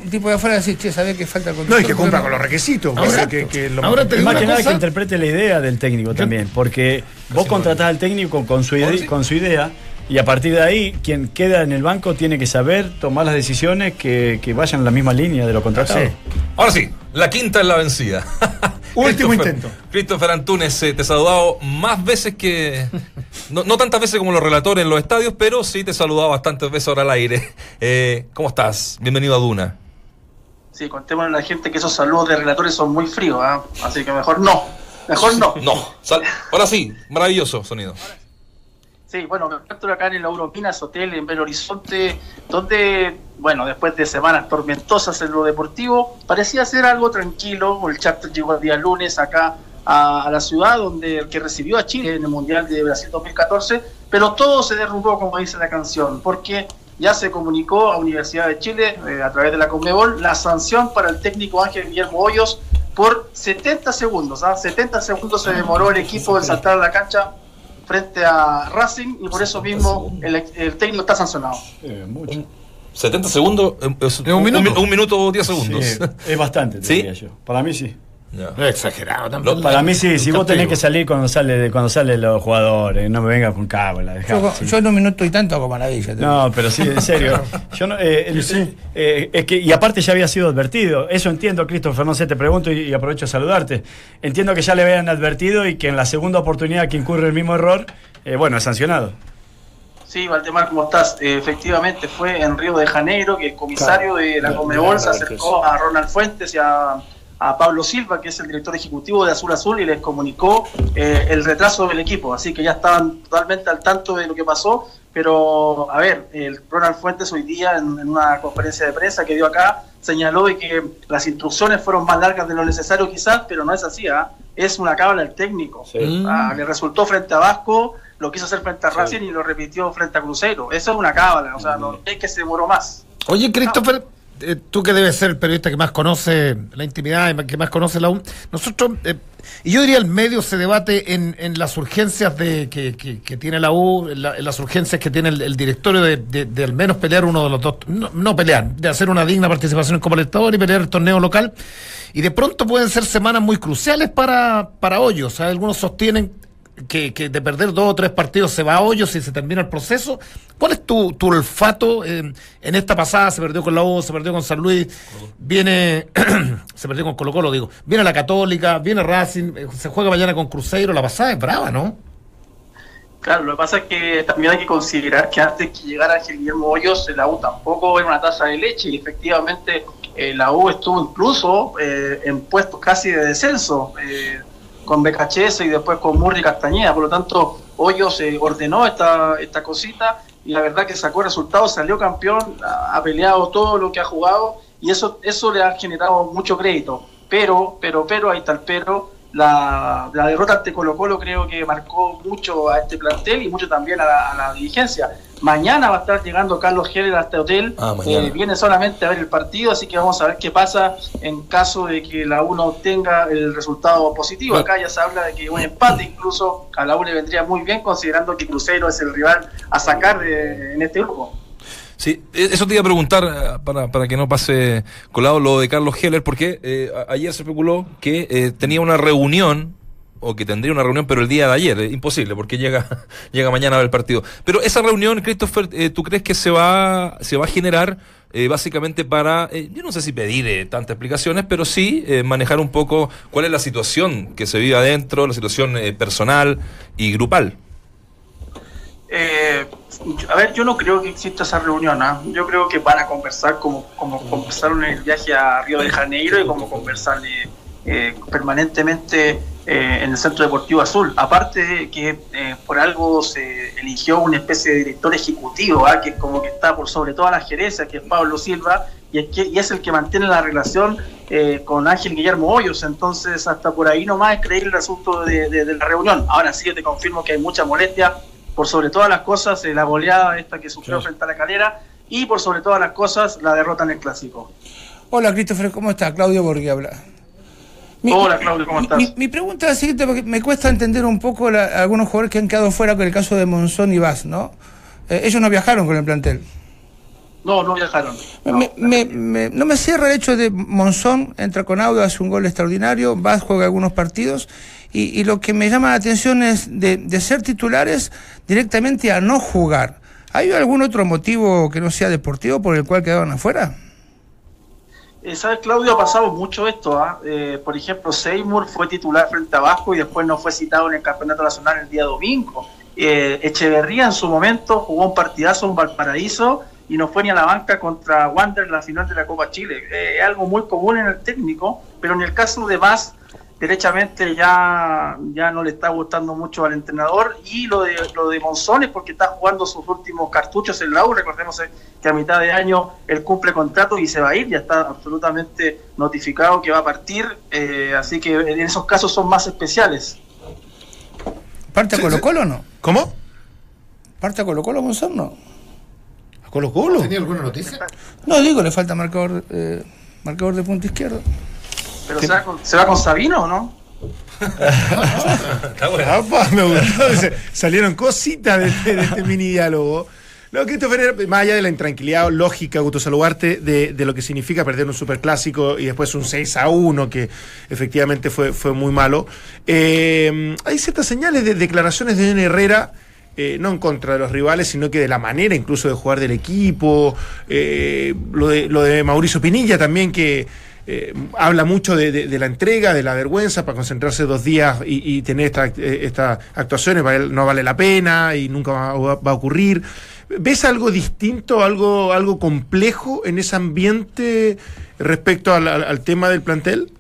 S3: un, tipo de afuera decir, che, ¿sabes que falta el
S4: No, y
S3: conductor?
S4: que cumpla con los requisitos.
S9: Ahora-
S4: o sea, que, que lo-
S9: ahora te
S5: Más que nada
S9: cosa.
S5: que interprete la idea del técnico también, porque vos contratás al técnico con su, ide- con su idea y a partir de ahí, quien queda en el banco tiene que saber tomar las decisiones que, que vayan en la misma línea de lo contratado.
S4: Sí.
S1: Ahora sí, la quinta es la vencida.
S4: Último
S1: Christopher-
S4: intento.
S1: Christopher Antunes, eh, te he saludado más veces que. No, no tantas veces como los relatores en los estadios, pero sí te he saludado bastantes veces ahora al aire. Eh, ¿Cómo estás? Bienvenido a Duna.
S7: Sí, contémosle a la gente que esos saludos de relatores son muy fríos, ¿ah? así que mejor no. Mejor no.
S1: No, sal- ahora sí, maravilloso sonido.
S7: Sí, bueno, me encuentro acá en el Europinas Hotel en Belo Horizonte, donde, bueno, después de semanas tormentosas en lo deportivo, parecía ser algo tranquilo. El charter llegó el día lunes acá a, a la ciudad, donde el que recibió a Chile en el Mundial de Brasil 2014, pero todo se derrumbó, como dice la canción, porque ya se comunicó a Universidad de Chile, eh, a través de la Conmebol, la sanción para el técnico Ángel Guillermo Hoyos por 70 segundos. ¿ah? 70 segundos se demoró el equipo en saltar a la cancha frente a Racing y por eso mismo el, el técnico está sancionado.
S5: Eh, mucho.
S1: 70 segundos, eh, es
S9: un minuto.
S1: mi- un minuto o 10 segundos.
S5: Sí, es bastante, te
S1: ¿Sí?
S5: diría yo. Para mí sí.
S9: No es exagerado tampoco.
S5: Para mí sí, si vos tenés que salir cuando sale cuando salen los jugadores, no me vengas con cábala.
S3: Yo,
S5: sí.
S3: yo en un minuto y tanto hago maravilla. te
S5: No, pero sí, en serio. Yo no, eh, el- eh, es que, y aparte ya había sido advertido. Eso entiendo, Christopher, no sé, te pregunto y, y aprovecho a saludarte. Entiendo que ya le habían advertido y que en la segunda oportunidad que incurre el mismo error, eh, bueno, es sancionado.
S6: Sí, Valdemar, ¿cómo estás? Eh, efectivamente, fue en Río de Janeiro que el comisario de la Comebol se acercó a Ronald Fuentes y a, a Pablo Silva, que es el director ejecutivo de Azul Azul, y les comunicó eh, el retraso del equipo. Así que ya estaban totalmente al tanto de lo que pasó. Pero, a ver, el Ronald Fuentes hoy día en, en una conferencia de prensa que dio acá señaló de que las instrucciones fueron más largas de lo necesario quizás, pero no es así, ¿ah? es una cábala del técnico. Ah, le resultó frente a Vasco, lo quiso hacer frente a Racing y lo repitió frente a Cruzeiro. Eso es una cábala, o sea, no es que se demoró más.
S9: Oye, Christopher, eh, tú que debes ser el periodista que más conoce la intimidad y que más conoce la U, nosotros, eh, y yo diría el medio se debate en, las urgencias de que, tiene la U, en, la- en las urgencias que tiene el, directorio de, de- al menos pelear uno de los dos, no, pelear, de hacer una digna participación Copa Libertadores y pelear el torneo local. Y de pronto pueden ser semanas muy cruciales para, para Hoyos. ¿sabes? Algunos sostienen que, que de perder dos o tres partidos se va a hoyos y se termina el proceso. ¿Cuál es tu, tu olfato? eh, en esta pasada se perdió con la U, se perdió con San Luis, viene, se perdió con Colo Colo, digo, viene la Católica, viene Racing, eh, se juega mañana con Cruzeiro, la pasada es brava, ¿no?
S6: Claro, lo que pasa es que también hay que considerar que antes que llegara Ángel Guillermo Hoyos, la U tampoco era una taza de leche y efectivamente eh, la U estuvo incluso eh, en puestos casi de descenso eh, con BKHS y después con Murri Castañeda. Por lo tanto, Hoyos eh, ordenó esta, esta cosita y la verdad que sacó resultados, salió campeón, ha, ha peleado todo lo que ha jugado y eso, eso le ha generado mucho crédito. Pero, pero, pero, ahí está el pero, la, la derrota ante Colo Colo creo que marcó mucho a este plantel y mucho también a la, a la dirigencia. Mañana va a estar llegando Carlos Heller a este hotel,
S1: Ah.
S6: Eh, viene solamente a ver el partido, así que vamos a ver qué pasa en caso de que la U no obtenga el resultado positivo. Acá ya se habla de que un empate incluso a la U le vendría muy bien considerando que Cruzeiro es el rival a sacar de- en este grupo.
S1: Sí, eh, eso te iba a preguntar eh, para, para que no pase colado lo de Carlos Heller, porque eh, ayer se especuló que eh, tenía una reunión, o que tendría una reunión, pero el día de ayer, eh, imposible, porque llega, llega mañana el partido. Pero esa reunión, Christopher, ¿tú crees que se va, se va a generar básicamente para, yo no sé si pedir tantas explicaciones, pero sí manejar un poco cuál es la situación que se vive adentro, la situación personal y grupal?
S6: Eh, a ver, yo no creo que exista esa reunión. ¿ah? Yo creo que van a conversar como, como conversaron en el viaje a Río de Janeiro y como conversar eh, eh, permanentemente eh, en el Centro Deportivo Azul. Aparte de que eh, por algo se eligió una especie de director ejecutivo, ¿ah? que es como que está por sobre todas las gerencias, que es Pablo Silva, y es, que, y es el que mantiene la relación eh, con Ángel Guillermo Hoyos. Entonces, hasta por ahí nomás es creíble el asunto de, de- de la reunión. Ahora sí, yo te confirmo que hay mucha molestia por sobre todas las cosas, eh, la goleada esta que sufrió frente a la calera y por sobre todas las cosas, la derrota en el clásico.
S3: Hola, Christopher, ¿cómo está? Claudio Borghi habla. Mi-
S6: Hola, Claudio, ¿cómo estás?
S3: Mi, mi pregunta es la siguiente, porque me cuesta entender un poco la- algunos jugadores que han quedado fuera con el caso de Monzón y Vaz, ¿no? Eh, ellos no viajaron con el plantel.
S6: No, no viajaron. No.
S3: Me- me- me- no me cierra el hecho de Monzón entra con audio, hace un gol extraordinario, Vaz juega algunos partidos y, y lo que me llama la atención es de, de ser titulares directamente a no jugar. ¿Hay algún otro motivo que no sea deportivo por el cual quedaron afuera?
S6: Eh, ¿Sabes, Claudio? Ha pasado mucho esto. ¿ah? Eh, por ejemplo, Seymour fue titular frente a Vasco y después no fue citado en el Campeonato Nacional el día domingo. Eh, Echeverría en su momento jugó un partidazo en Valparaíso y no fue ni a la banca contra Wander en la final de la Copa Chile. Eh, es algo muy común en el técnico, pero en el caso de Vaz, derechamente ya, ya no le está gustando mucho al entrenador y lo de lo de Monzón es porque está jugando sus últimos cartuchos en la U, recordemos que a mitad de año él cumple contrato y se va a ir, ya está absolutamente notificado que va a partir, eh, así que en esos casos son más especiales.
S3: ¿Parte a Colo Colo o no?
S9: ¿Cómo?
S3: ¿Parte a Colo Colo Monzón no?
S9: ¿A Colo Colo?
S10: ¿Tenía alguna noticia?
S3: No, digo, le falta marcador, eh, marcador de punto izquierdo.
S6: Pero se va, con, ¿se va con Sabino o no?
S4: Apa, me gustó. Se- Salieron cositas de este, de este mini diálogo. No, Christopher, más allá de la intranquilidad lógica, Gusto Saludarte, de, de lo que significa perder un superclásico y después un 6 a 1, que efectivamente fue, fue muy malo, eh, hay ciertas señales de declaraciones de N. Herrera. Eh, no en contra de los rivales, sino que de la manera incluso de jugar del equipo, eh, lo, de, lo de Mauricio Pinilla también, que eh, habla mucho de, la entrega, de la vergüenza para concentrarse dos días y, tener esta- estas actuaciones, vale- no vale la pena y nunca va, a ocurrir. ¿Ves algo distinto, algo, algo complejo en ese ambiente respecto al, tema del plantel?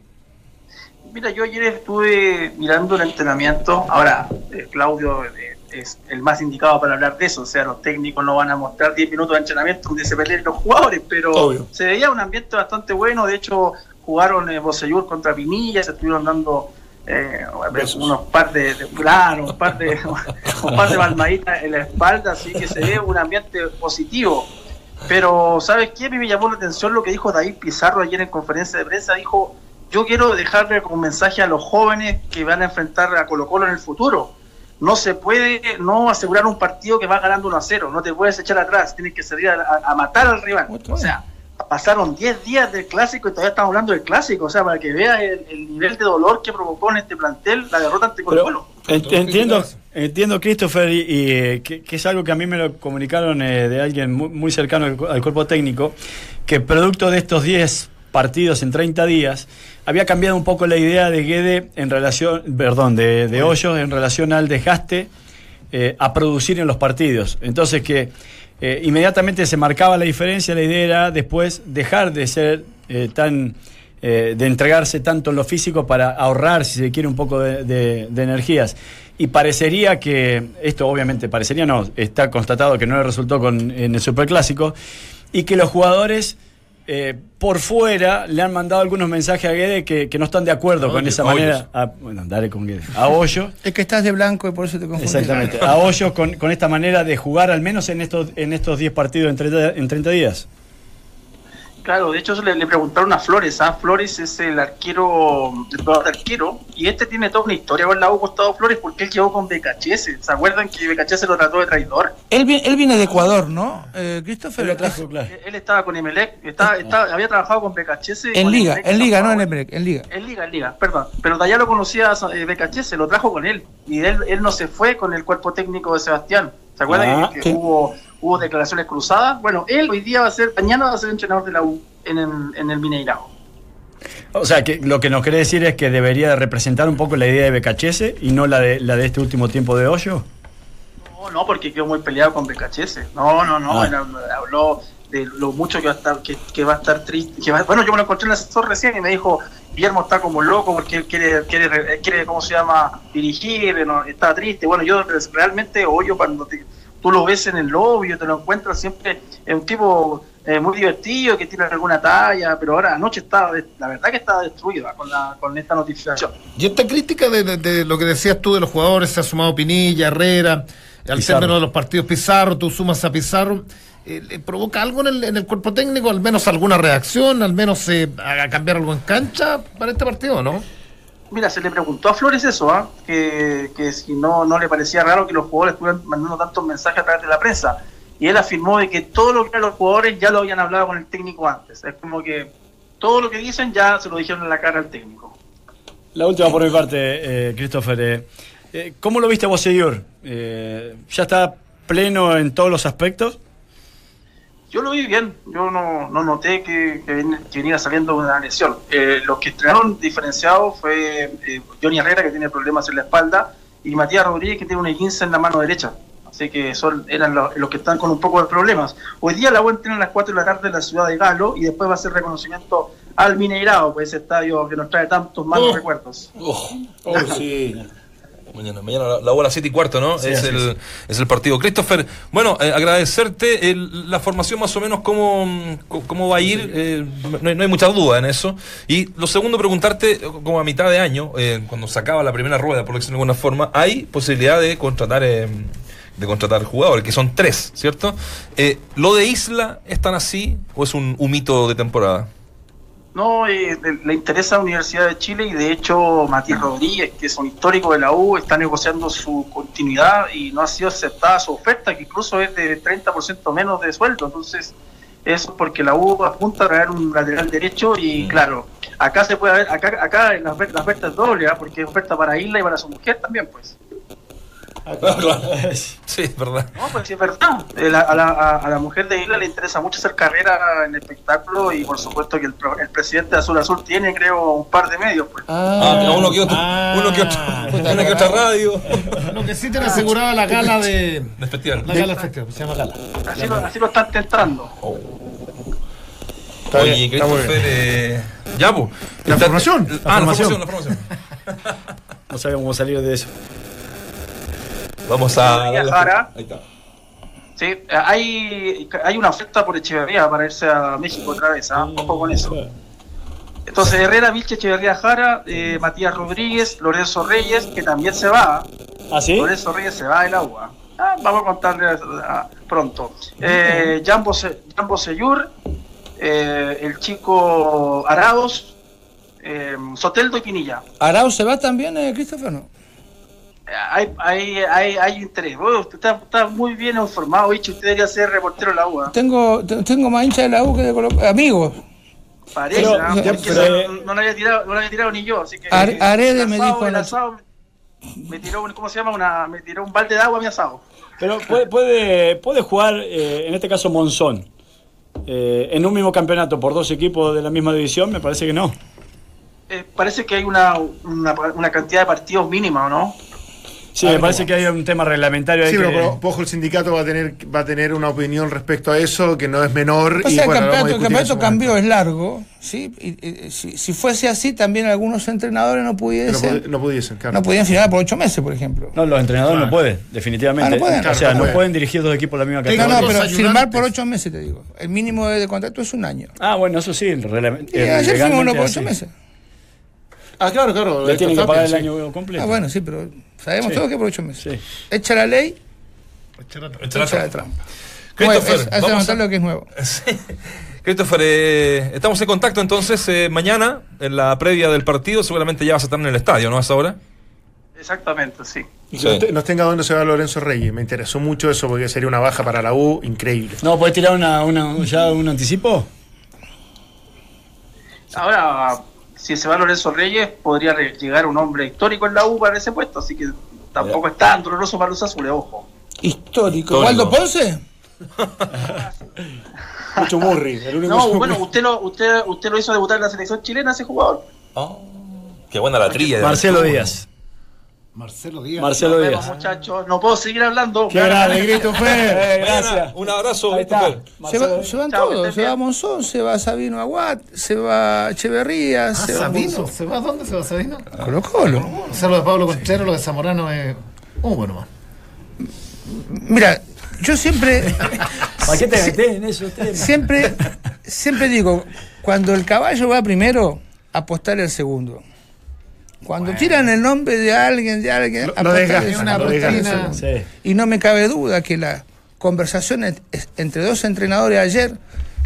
S6: Mira, yo ayer estuve mirando el entrenamiento. Ahora, Claudio es el más indicado para hablar de eso. O sea, los técnicos no van a mostrar 10 minutos de entrenamiento donde se peleen los jugadores, pero
S4: Obvio.
S6: se veía un ambiente bastante bueno. De hecho, jugaron eh, Bocellur contra Pinilla, se estuvieron dando eh, unos par de, de- claro, un par de, un par de palmaditas en la espalda, así que se ve un ambiente positivo. Pero, ¿sabes qué? A mí me llamó la atención lo que dijo David Pizarro ayer en conferencia de prensa. Dijo, yo quiero dejarle como mensaje a los jóvenes que van a enfrentar a Colo Colo en el futuro. No se puede no asegurar un partido que va ganando 1 a 0. No te puedes echar atrás. Tienes que salir a, matar al rival. O sea, pasaron 10 días del clásico y todavía estamos hablando del clásico. O sea, para que veas el, el nivel de dolor que provocó en este plantel la derrota ante Colo Colo.
S5: En- Entiendo, entiendo Christopher, y, y, eh, que, que es algo que a mí me lo comunicaron eh, de alguien muy, muy cercano al cuerpo técnico, que producto de estos 10 partidos en 30 días, había cambiado un poco la idea de Guede en relación, perdón, de, de Hoyos en relación al desgaste eh, a producir en los partidos. Entonces que eh, inmediatamente se marcaba la diferencia, la idea era después dejar de ser eh, tan eh, de entregarse tanto en lo físico para ahorrar, si se quiere, un poco de, de- de energías. Y parecería que, esto obviamente parecería no, está constatado que no le resultó con, en el Superclásico, y que los jugadores eh, por fuera le han mandado algunos mensajes a Guede que, que no están de acuerdo con esa
S1: Hoyos.
S5: manera. a- bueno, dale con Guede. A Hoyo.
S3: Es que estás de blanco y por eso te confundí.
S5: Exactamente. A Hoyos con, con esta manera de jugar al menos en estos en estos 10 partidos en 30, en 30 días.
S6: Claro, de hecho le, le preguntaron a Flores, ¿ah? Flores es el arquero, el jugador de arquero, y este tiene toda una historia con la U Gustavo Flores porque él llegó con Becachese. ¿Se acuerdan que Becachese lo trató de traidor?
S3: Él, él viene de Ecuador, ¿no? Eh, Christopher.
S5: Lo trajo, claro.
S6: Él, él estaba con Emelec, estaba, estaba- había trabajado con Becachese.
S3: En
S6: con
S3: Liga,
S6: Emelec,
S3: en Liga, no en. Emelec, en Liga.
S6: En Liga, en Liga, perdón. Pero de allá lo conocía eh, Becachese, lo trajo con él. Y él, él no se fue con el cuerpo técnico de Sebastián. ¿Se acuerdan
S5: Ah,
S6: que, que
S3: sí.
S6: hubo, hubo declaraciones cruzadas? Bueno, él hoy día va a ser, mañana va a ser entrenador de la U en el, en el Mineirao.
S5: O sea, que lo que nos quiere decir es que debería de representar un poco la idea de Becachese y no la de la de este último tiempo de Hoyo.
S6: No, no, porque quedó muy peleado con Becachese. No, no, no.
S5: Ah.
S6: era- habló de lo mucho que va a estar, que, que va a estar triste. Que va- bueno, yo me lo encontré en el asesor recién y me dijo, Guillermo está como loco porque él quiere, quiere, quiere ¿cómo se llama? Dirigir, no, está triste. Bueno, yo realmente, Hoyo, cuando te- tú lo ves en el lobby, te lo encuentras siempre, es un tipo eh, muy divertido, que tiene alguna talla, pero ahora anoche estaba, la verdad que estaba destruido ah, con, la, con esta notificación.
S9: Y esta crítica de, de- de lo que decías tú de los jugadores, se ha sumado Pinilla, Herrera, al
S5: Pizarro.
S9: término de los partidos Pizarro, tú sumas a Pizarro, eh, ¿le ¿provoca algo en el, en el cuerpo técnico? ¿Al menos alguna reacción? ¿Al menos eh, a cambiar algo en cancha para este partido, no?
S6: Mira, se le preguntó a Flores eso, ¿ah? que, que si no, no le parecía raro que los jugadores estuvieran mandando tantos mensajes a través de la prensa. Y él afirmó de que todo lo que eran los jugadores ya lo habían hablado con el técnico antes. Es como que todo lo que dicen ya se lo dijeron en la cara al técnico.
S5: La última por mi parte, eh, Christopher. eh, eh, ¿Cómo lo viste vos, señor? Eh, ¿Ya está pleno en todos los aspectos?
S6: Yo lo vi bien, yo no, no noté que, que ven- que venía saliendo una lesión. Eh, los que estrenaron diferenciados fue eh, Johnny Herrera, que tiene problemas en la espalda, y Matías Rodríguez, que tiene una 15 en la mano derecha. Así que son eran los, los que están con un poco de problemas. Hoy día la U entrena a las 4 de la tarde en la ciudad de Galo y después va a hacer reconocimiento al Mineirao, pues ese estadio que nos trae tantos malos recuerdos.
S1: Oh, sí. Mañana, mañana la, la hora 7 y cuarto, ¿no?
S5: Sí,
S1: es, el, es el partido. Christopher, bueno, eh, agradecerte el- la formación más o menos cómo, cómo va a ir, eh, no, hay, no hay mucha duda en eso. Y lo segundo, preguntarte, como a mitad de año, eh, cuando se acaba la primera rueda, por decirlo de alguna forma, ¿hay posibilidad de contratar eh, de contratar jugadores, que son tres, ¿cierto? Eh, ¿Lo de Isla es tan así o es un, un mito de temporada?
S6: No, eh, le, interesa la Universidad de Chile y de hecho Matías Rodríguez, que es un histórico de la U, está negociando su continuidad y no ha sido aceptada su oferta, que incluso es de 30% menos de sueldo. Entonces, eso es porque la U apunta a traer un lateral derecho y claro, acá se puede ver, acá, acá la, ofer- la oferta es doble, ¿ah? porque es oferta para Isla y para su mujer también, pues.
S1: Sí, es verdad.
S6: No, pues sí es verdad. Eh, la- a, la, a- la mujer de Isla le interesa mucho hacer carrera en espectáculo y por supuesto que el, pro- el presidente de Azul Azul tiene, creo, un par de medios. Pues.
S1: Ah, uno que otro,
S9: Ah.
S1: uno que otro, una que otra radio.
S9: Lo que sí te aseguraba la gala de.
S1: De festival.
S9: La gala del festival, se llama gala.
S6: Así, lo, así lo están tentando.
S9: Está
S1: Oye,
S9: bien,
S1: Christopher, eh, ya, pues.
S9: La
S1: Está-
S9: formación.
S1: Ah, la
S5: formación.
S1: formación, la formación.
S5: No sabemos cómo salir de eso.
S1: Vamos a.
S6: Jara.
S1: Ahí está.
S6: Sí, hay, hay una oferta por Echeverría para irse a México otra vez. ¿ah? Ojo con eso. Entonces, Herrera, Vilche, Echeverría Jara, eh, Matías Rodríguez, Lorenzo Reyes, que también se va.
S5: ¿Ah, sí?
S6: Lorenzo Reyes se va del agua. Ah, vamos a contarle ah, pronto. Eh, Jambo, Se- Jambo Seyur, eh, el chico Araos, eh, Soteldo y Pinilla.
S3: ¿Arau se va también, eh, Christopher? No.
S6: Hay, hay, hay, hay interés. Bueno, usted está, está muy bien informado, Vichy. Usted debería ser reportero de la UA.
S3: Tengo, te- tengo más hincha de la U que de Colo Amigos.
S6: Parece,
S5: Pero-
S6: ¿ah?
S3: ya,
S5: pero-
S6: no, no lo había tirado, no lo había tirado ni yo. Así que,
S3: Are- Arede me
S6: asado-
S3: dijo
S6: el asado me tiró, un- ¿cómo se llama? Una, me tiró un balde de agua a mi asado.
S5: Pero puede, puede, puede jugar, eh, en este caso Monzón, eh, en un mismo campeonato por dos equipos de la misma división, me parece que no.
S6: Eh, parece que hay una, una, una cantidad de partidos mínima, ¿o no?
S5: Sí, me parece que hay un tema reglamentario ahí
S9: Sí,
S5: que-
S9: pero ojo, el sindicato va a tener va a tener una opinión respecto a eso que no es menor.
S3: O
S9: y
S3: sea, el
S9: bueno, a
S3: campeonato, el campeonato cambió,
S9: momento.
S3: es largo. ¿sí? Y, y, si, si fuese así, también algunos entrenadores no
S9: No,
S3: pudiesen,
S9: pudi- no pudiesen, claro.
S3: no podían firmar por ocho meses, por ejemplo.
S5: No, los entrenadores no pueden, definitivamente.
S3: Ah, no pueden.
S5: o sea,
S9: Claro, no
S5: no
S9: pueden.
S5: pueden dirigir dos equipos de la misma
S3: No,
S5: categoría.
S3: no,
S9: los
S3: pero firmar por ocho meses, te digo. El mínimo de, de contrato es un año.
S5: Ah, bueno, eso sí, el reglam-
S3: Y
S5: el
S3: ayer firmó uno por ocho meses.
S9: Ah, claro, claro.
S5: Le tienen que pagar el año completo.
S3: Ah, bueno, sí, pero sabemos
S5: Sí.
S3: todos que por ocho meses.
S5: Sí.
S3: Echa la ley,
S1: Echa
S3: echa
S1: la
S3: la trampa.
S1: Christopher,
S3: Bueno, es- hace
S1: vamos a-
S3: lo que es nuevo.
S1: Sí. Christopher, eh, estamos en contacto entonces eh, mañana, en la previa del partido. Seguramente ya vas a estar en el estadio, ¿no? A esa hora.
S6: Exactamente, sí.
S9: Y que nos te- nos tenga dónde se va Lorenzo Reyes. Me interesó mucho eso porque sería una baja para la U increíble.
S5: No, ¿podés tirar una, una- ya un anticipo?
S6: Ahora, si se va Lorenzo Reyes, podría llegar un hombre histórico en la U para ese puesto, así que tampoco es tan doloroso para los azules, ojo.
S3: Histórico. ¿Waldo Ponce?
S5: Mucho Murri, el único
S6: No, bueno, usted lo, usted, usted lo hizo debutar en la selección chilena, ese jugador.
S1: Qué buena la trilla. de
S5: Marcelo. Díaz.
S9: Marcelo Díaz.
S5: Marcelo
S6: Nos vemos,
S5: Díaz.
S6: muchachos. No puedo seguir hablando.
S5: Qué grande, grito fue.
S1: Mañana,
S5: gracias.
S1: Un abrazo,
S5: Ahí está.
S3: Se, va- se van todos. Se va. Monzón, se va Sabino Aguat, se va Echeverría,
S9: Ah,
S3: se va
S9: Sabino. ¿Se va dónde se va Sabino?
S3: Colo Colo.
S9: O sea, lo de Pablo Contreras, lo de Zamorano es. Uh, bueno, man.
S3: Mira, yo siempre,
S5: ¿Para qué te metés en esos temas?
S3: siempre, siempre digo, cuando el caballo va primero, apostar el segundo. Cuando tiran el nombre de alguien, de alguien,
S9: Lo- lo
S3: el-
S9: lo.
S5: Sí.
S3: Y no me cabe duda que la conversación entre dos entrenadores ayer,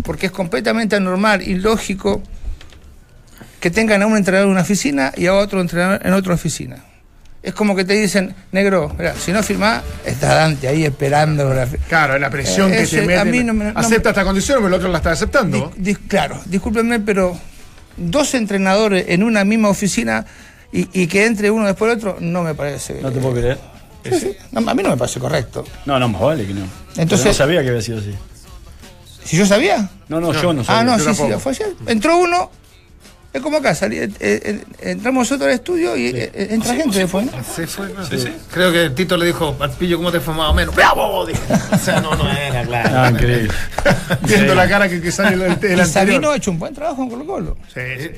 S3: porque es completamente anormal y lógico que tengan a un entrenador en una oficina y a otro entrenador en otra oficina. Es como que te dicen, negro, mira, si no firmás, está Dante ahí esperando. la fi-".
S9: Claro, la presión
S3: Eh,
S9: que
S3: ese-
S9: te meten.
S3: a mí no me- no
S9: Acepta
S3: me-
S9: esta condición, pero el otro la está aceptando.
S3: Claro, discúlpenme, pero dos entrenadores en una misma oficina y, y que entre uno después del otro, no me parece.
S5: No te puedo creer.
S3: Sí, sí. No, a mí no me parece correcto.
S5: No, no, más vale que no.
S3: Entonces-
S5: Yo no sabía que había sido así.
S3: Si yo sabía.
S5: No, no, yo no sabía.
S3: Ah, no,
S9: yo
S3: sí, sí,
S9: tampoco.
S3: fue ayer. Entró uno, es como acá, salí, eh, eh, entramos nosotros al estudio y eh, eh, entra gente después, ¿no?
S9: Sí, fue, Creo que Tito le dijo pillo, ¿cómo te fue más o menos? ¡Bravo! O sea, no, no era, claro.
S5: Ah, increíble.
S9: Viendo la cara que, que sale el, el
S3: Y
S9: anterior.
S3: Sabino ha hecho un buen trabajo en Colo Colo.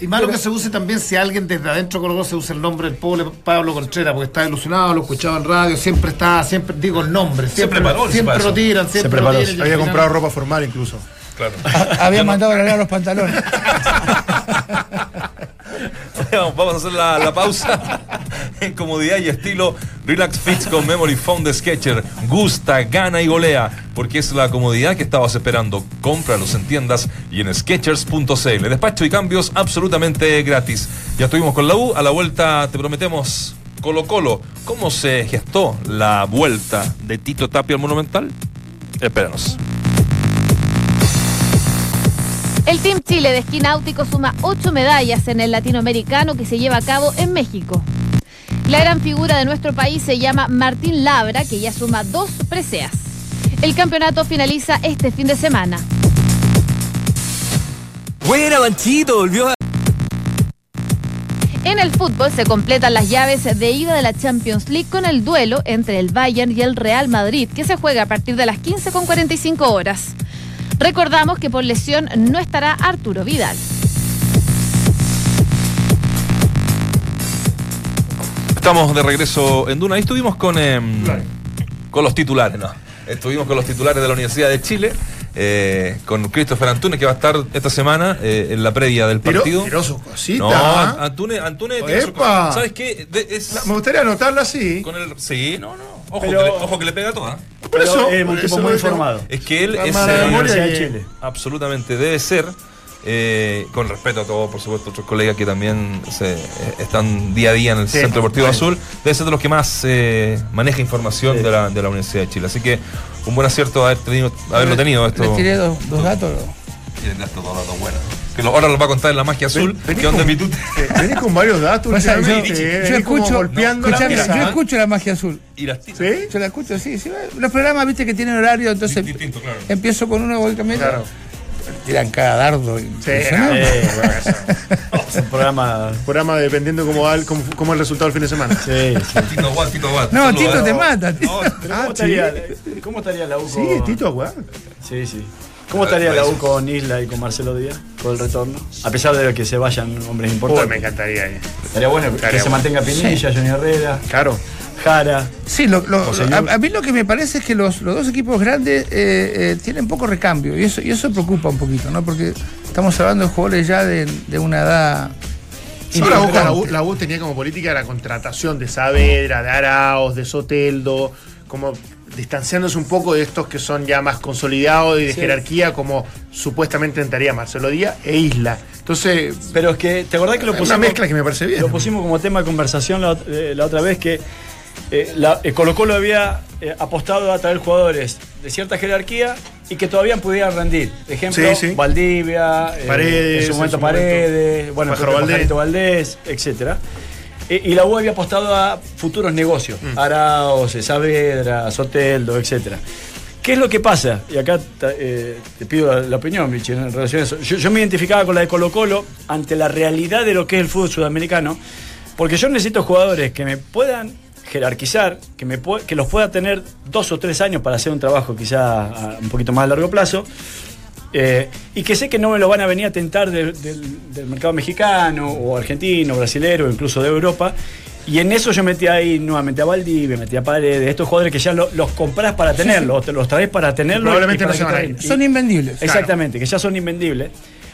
S9: Y malo que se use también si alguien desde adentro Colo Colo se usa el nombre del pobre Pablo Contreras, porque está ilusionado, lo escuchaba en radio, siempre está, siempre digo el nombre, siempre,
S1: preparó,
S9: lo, siempre lo tiran, siempre
S5: Se
S9: lo
S5: preparó.
S9: tiran. y al
S4: Había comprado ropa formal incluso.
S1: Claro.
S3: Había mandado a arreglar los pantalones.
S1: vamos vamos a hacer la, la pausa en comodidad y estilo Relax Fits con Memory Foam de Sketcher. Gusta, gana y golea, porque es la comodidad que estabas esperando. Cómpralos en tiendas y en Sketchers.cl. Despacho y cambios absolutamente gratis. Ya estuvimos con la U, a la vuelta te prometemos Colo Colo. ¿Cómo se gestó la vuelta de Tito Tapia al Monumental? Espéranos.
S2: El Team Chile de esquí náutico suma ocho medallas en el latinoamericano que se lleva a cabo en México. La gran figura de nuestro país se llama Martín Labra, que ya suma dos preseas. El campeonato finaliza este fin de semana.
S11: Buena, Banchito, volvió a...
S2: En el fútbol se completan las llaves de ida de la Champions League con el duelo entre el Bayern y el Real Madrid, que se juega a partir de las 15.45 horas. Recordamos que por lesión no estará Arturo Vidal.
S1: Estamos de regreso en Duna. Ahí estuvimos con, em, con los titulares, ¿no? Estuvimos con los titulares de la Universidad de Chile, eh, con Christopher Antunes, que va a estar esta semana eh, en la previa del partido.
S6: tiró sus cositas.
S1: No, An- Antunes, Antunes tiene. ¿Sabes qué? De- es-
S6: Me gustaría anotarla así.
S1: con el, sí, no, no. Ojo,
S5: Pero-
S1: que le, ojo que le pega toda.
S6: Por eso,
S5: es un tipo
S6: eso
S5: muy informado.
S1: Es que él es.
S5: de Chile.
S1: Absolutamente, debe ser. eh, con respeto a todos, por supuesto, otros colegas que también se, eh, están día a día en el
S6: Sí,
S1: Centro Deportivo
S6: bueno.
S1: Azul, debe ser de los que más eh, maneja información
S5: Sí.
S1: de, la, de la Universidad de Chile. Así que un buen acierto haber tenido, haberlo tenido esto.
S3: Les tiré dos, dos datos.
S1: Tienen estos dos datos buenos. Que lo- ahora los va a contar en la magia azul.
S6: Ven- vení
S1: que onda
S6: con-
S1: mi tute.
S6: Eh, Venís con varios datos.
S3: Yo,
S6: eh, venís
S3: escucho,
S6: golpeando la
S3: yo escucho la magia azul.
S1: Y las tiras.
S6: ¿Sí?
S3: Yo la escucho, sí, sí. Los programas, viste, que tienen horario, entonces
S1: Distinto, claro.
S3: empiezo con uno, voy cambiando.
S6: Claro.
S3: Tiran cada dardo.
S6: Sí.
S5: Eh, bueno, es un programa.
S6: Programa dependiendo cómo va el, cómo, cómo es el resultado del fin de semana.
S5: Sí, sí.
S1: Tito Watt, Tito Watt.
S3: No, Tito
S1: eh.
S3: te mata. Tito.
S5: Pero
S6: Ah,
S5: ¿cómo, estaría, ¿Cómo estaría la U
S6: Sí. Tito Aguad.
S5: Sí, sí. ¿Cómo estaría la U con Isla y con Marcelo Díaz? Con el retorno. A pesar de que se vayan hombres
S6: Uy,
S5: importantes.
S6: me encantaría. eh.
S5: Estaría bueno que se mantenga Pinilla, Johnny Herrera,
S6: Claro.
S5: Jara.
S3: Sí, lo- lo-
S5: José
S3: a, mí lo que me parece es que los, los dos equipos grandes eh, eh, tienen poco recambio y eso, y eso preocupa un poquito, ¿no? Porque estamos hablando de jugadores ya de, de una edad.
S6: Sí, la, U,
S3: importante.
S6: la, U, la U tenía como política la contratación de Saavedra, de Araos, de Soteldo, como distanciándose un poco de estos que son ya más consolidados y de
S5: Sí.
S6: jerarquía, como supuestamente entraría Marcelo Díaz e Isla. Entonces,
S5: Pero es que, ¿te acordás que lo pusimos?
S6: una mezcla que me parece bien.
S5: Lo pusimos como tema de conversación la, eh, la otra vez que eh, la, eh, Colo Colo había eh, apostado a traer jugadores de cierta jerarquía y que todavía pudieran rendir. Ejemplo,
S6: Sí, sí.
S5: Valdivia,
S6: Paredes,
S5: en su momento
S6: en su momento.
S5: Paredes, bueno,
S6: Valdés.
S5: Valdés, etcétera. Eh, y la U había apostado a futuros negocios,
S6: Mm.
S5: Araos, Saavedra, Soteldo, etcétera. ¿Qué es lo que pasa? Y acá eh, te pido la, la opinión, Vichy, en relación a eso. Yo, yo me identificaba con la de Colo Colo ante la realidad de lo que es el fútbol sudamericano, porque yo necesito jugadores que me puedan jerarquizar, que, me que los pueda tener dos o tres años para hacer un trabajo quizá a un poquito más a largo plazo, eh, y que sé que no me lo van a venir a tentar del, mercado mexicano o argentino, brasilero, o incluso de Europa. Y en eso yo metí ahí nuevamente a Valdivia, metí a Paredes, estos jugadores que ya lo- los comprás para tenerlos, te los traes para tenerlos.
S6: Probablemente
S5: para
S6: no se van a ir.
S3: Son invendibles.
S5: Exactamente, que ya son invendibles.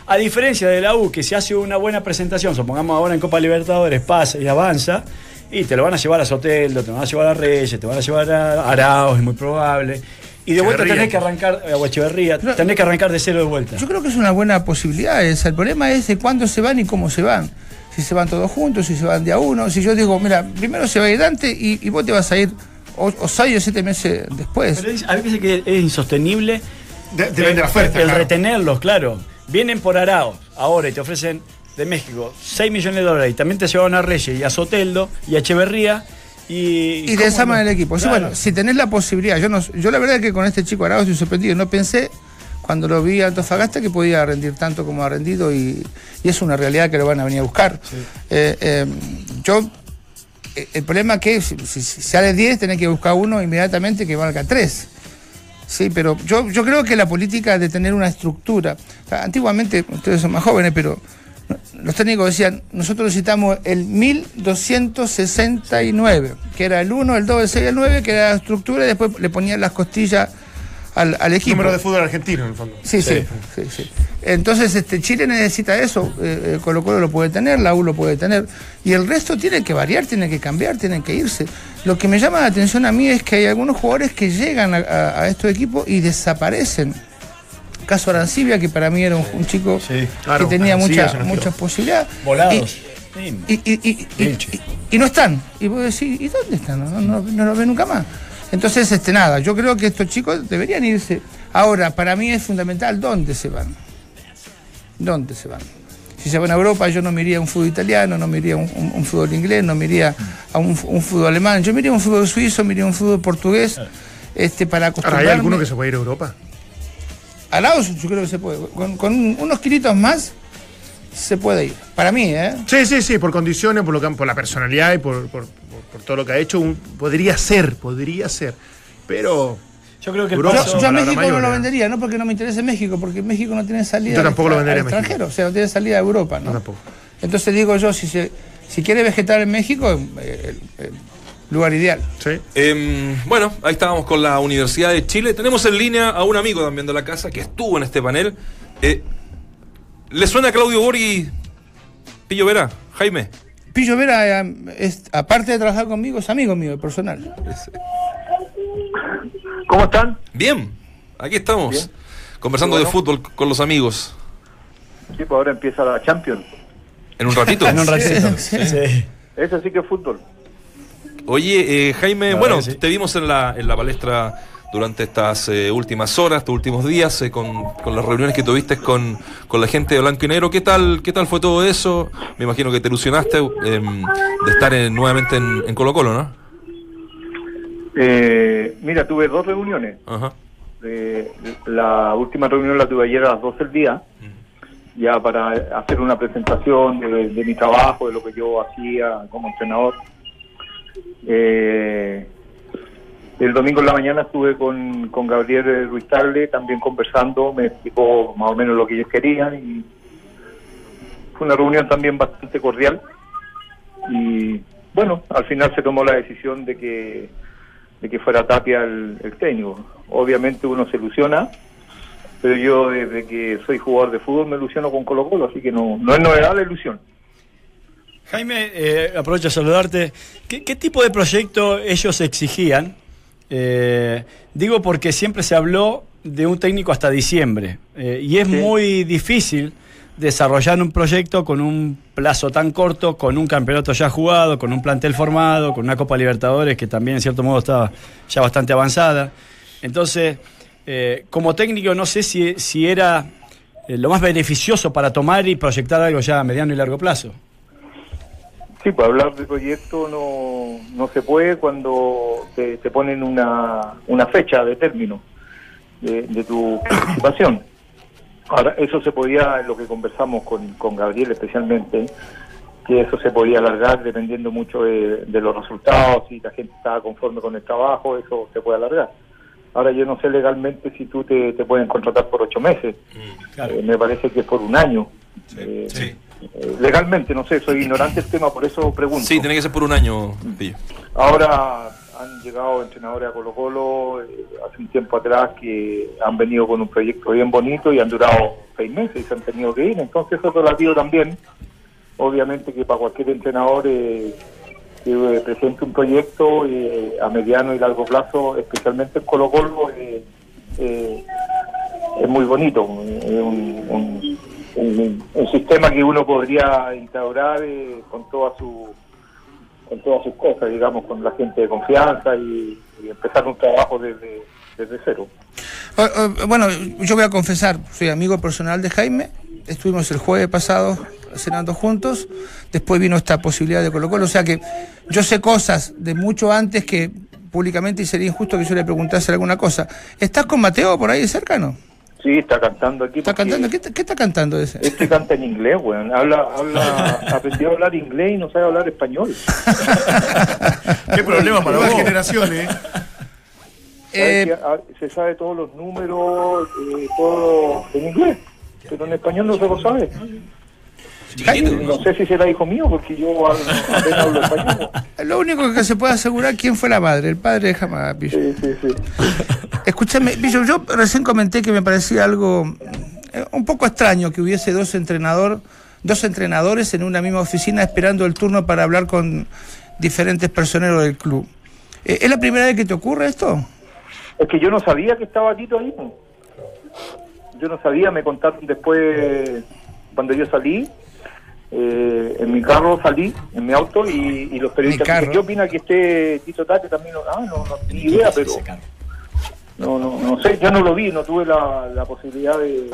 S5: A diferencia de la U, que se hace una buena presentación, supongamos ahora en Copa Libertadores, pasa y avanza, y te lo van a llevar a Soteldo, te lo van a llevar a Reyes, te van a llevar a Arauz, es muy probable. Y de vuelta tenés que arrancar, eh, o Echeverría,
S3: Pero-
S5: tenés que arrancar de cero de vuelta.
S3: Yo creo que es una buena posibilidad esa. El problema es de cuándo se van y cómo se van. Si se van todos juntos, si se van de a uno. Si yo digo, mira, primero se va a ir Dante y, y vos te vas a ir o, o seis o siete meses después.
S5: Pero es- a mí me parece que es insostenible
S6: De- de la oferta.
S5: el
S6: claro.
S5: retenerlos, claro. Vienen por Arauz ahora y te ofrecen de México 6 millones de dólares y también te llevaron a Reyes y a Soteldo y a Echeverría y...
S3: y
S5: ¿cómo
S3: desarman
S5: no?
S3: el equipo. Sí, bueno, si tenés la posibilidad, yo no, yo la verdad es que con este chico Araujo estoy sorprendido. No pensé cuando lo vi a Antofagasta que podía rendir tanto como ha rendido y, y es una realidad que lo van a venir a buscar. Eh, eh, yo, eh, el problema es que si, si- sale 10, tenés que buscar uno inmediatamente que valga 3. Sí, pero yo, yo creo que la política de tener una estructura, antiguamente, ustedes son más jóvenes, pero los técnicos decían, nosotros necesitamos el 1269, que era el 1, el 2, el 6, el 9, que era la estructura, y después le ponían las costillas al, al equipo.
S4: Número de fútbol argentino, en el fondo.
S3: Sí, sí, sí, sí. Entonces, este, Chile necesita eso. eh, eh, Colo Colo lo puede tener, la U lo puede tener. Y el resto tiene que variar, tiene que cambiar, tiene que irse. Lo que me llama la atención a mí es que hay algunos jugadores que llegan a, a- a estos equipos y desaparecen. Caso Arancibia, que para mí era un, un chico
S4: claro,
S3: que tenía
S4: Arancibia
S3: mucha-
S4: se nos
S3: muchas posibilidades.
S5: Volados.
S3: Y, y, y, y- y- y- y no están. Y vos decís, ¿y dónde están? No, no, no los ve nunca más. Entonces, este, nada, yo creo que estos chicos deberían irse. Ahora, para mí es fundamental dónde se van. ¿Dónde se van? Si se van a Europa, yo no me iría a un fútbol italiano, no me iría a un, un- un fútbol inglés, no me iría a un, un fútbol alemán. Yo me iría a un fútbol suizo, me iría a un fútbol portugués, este, para acostumbrarme.
S4: ¿hay alguno que se puede ir a Europa?
S3: A Laos yo creo que se puede. Con, con unos kilitos más se puede ir. Para mí, ¿eh?
S4: Sí, sí, sí, por condiciones, por, lo que, por la personalidad y por, por- por- por todo lo que ha hecho, un- podría ser, podría ser. Pero
S5: Yo creo que el
S4: Europa
S3: Yo, yo a México no lo vendería, no porque no me interese México, porque México no tiene salida
S4: Yo tampoco lo
S3: al-
S4: vendería
S3: al
S4: a México.
S3: extranjero, o sea, no tiene salida a Europa, ¿no?
S4: No, tampoco.
S3: Entonces digo yo, si se, si quiere vegetar en México, eh, el, el lugar ideal.
S4: Sí.
S1: Em, bueno, ahí estábamos con la Universidad de Chile. Tenemos en línea a un amigo también de la casa que estuvo en este panel. Eh, ¿Le suena a Claudio Borghi Pillo Vera? Jaime.
S3: Pillo Vera, eh, es, aparte de trabajar conmigo, es amigo mío, personal.
S7: ¿Cómo están?
S1: Bien, aquí estamos.
S7: Bien.
S1: Conversando de fútbol con los amigos.
S7: Sí, pues ahora empieza la Champions.
S1: En un ratito.
S5: En un ratito.
S3: Sí.
S5: Sí.
S7: Eso sí que es fútbol.
S1: Oye, eh, Jaime,
S5: La
S1: bueno,
S5: sí.
S1: te vimos en la, en la palestra durante estas eh, últimas horas, estos últimos días, eh, con, con las reuniones que tuviste con, con la gente de Blanco y Negro. ¿Qué tal, ¿Qué tal fue todo eso? Me imagino que te ilusionaste em, de estar en- nuevamente en, en Colo Colo, ¿no?
S7: Eh, mira, tuve dos reuniones.
S1: Ajá.
S7: Eh, la última reunión la tuve ayer a las 12 del día, ya para hacer una presentación de, de mi trabajo, de lo que yo hacía como entrenador. Eh, el domingo en la mañana estuve con, con Gabriel Ruiz Tagle, también conversando, me explicó más o menos lo que ellos querían y fue una reunión también bastante cordial. Y bueno, al final se tomó la decisión de que de que fuera Tapia el, el técnico. Obviamente uno se ilusiona, pero yo desde que soy jugador de fútbol me ilusiono con Colo Colo, así que no, no es novedad la ilusión.
S5: Jaime, eh, aprovecho a saludarte. ¿Qué, qué tipo de proyecto ellos exigían? Eh, digo porque siempre se habló de un técnico hasta diciembre eh, y es
S7: Sí.
S5: muy difícil desarrollar un proyecto con un plazo tan corto, con un campeonato ya jugado, con un plantel formado, con una Copa Libertadores que también en cierto modo estaba ya bastante avanzada. Entonces, eh, como técnico no sé si, si era lo más beneficioso para tomar y proyectar algo ya a mediano y largo plazo.
S7: Sí, pues hablar de proyecto no, no se puede cuando te, te ponen una, una fecha de término de, de tu participación. Ahora, eso se podía, lo que conversamos con, con Gabriel especialmente, que eso se podía alargar dependiendo mucho de, de los resultados, si la gente estaba conforme con el trabajo, eso se puede alargar. Ahora yo no sé legalmente si tú te, te pueden contratar por ocho meses,
S5: Claro.
S7: Eh, me parece que es por un año. Eh,
S1: sí.
S7: Legalmente, no sé, soy ignorante del tema, por eso pregunto.
S1: Sí, tiene que ser por un año, Pillo.
S7: Ahora han llegado entrenadores a Colo Colo eh, hace un tiempo atrás que han venido con un proyecto bien bonito y han durado seis meses y se han tenido que ir. Entonces eso es relativo también. Obviamente que para cualquier entrenador eh, que eh, presente un proyecto eh, a mediano y largo plazo, especialmente en Colo Colo, eh, eh, es muy bonito. Es un, un- un- un sistema que uno podría instaurar eh, con toda su con todas sus cosas, digamos, con la gente de confianza y, empezar un trabajo desde, desde cero.
S3: O- o- Bueno, yo voy a confesar, soy amigo personal de Jaime, estuvimos el jueves pasado cenando juntos, después vino esta posibilidad de Colo Colo, o sea que yo sé cosas de mucho antes que públicamente y sería injusto que yo le preguntase alguna cosa. ¿Estás con Mateo por ahí cercano?
S7: Sí, está cantando aquí.
S3: ¿Está cantando? ¿Qué, qué está cantando ese?
S7: Este canta en inglés, weón. Habla, habla, aprendió a hablar inglés y no sabe hablar español.
S4: Qué problema para las generaciones.
S7: Sabe
S3: Eh,
S7: que, ah, se sabe todos los números, eh, todo en inglés, pero en español no se lo sabe. No sé si será hijo mío, porque yo hablo- apenas hablo español.
S3: Lo único que se puede asegurar quién fue la madre, el padre de Jamás, Pillo.
S7: Sí, sí, sí.
S3: Escúchame, Pillo, yo recién comenté que me parecía algo eh, un poco extraño que hubiese dos entrenador, dos entrenadores en una misma oficina esperando el turno para hablar con diferentes personeros del club. Eh, ¿Es la primera vez que te ocurre esto?
S7: Es que yo no sabía que estaba Tito ahí. Yo no sabía, me contaron después, cuando yo salí, eh, en mi carro salí, en mi auto, y, y los periodistas dicen, ¿qué opina que esté Tito Tate también? Ah, no, no idea, pero... No, no, no sé, yo no lo vi, no tuve la, la posibilidad de,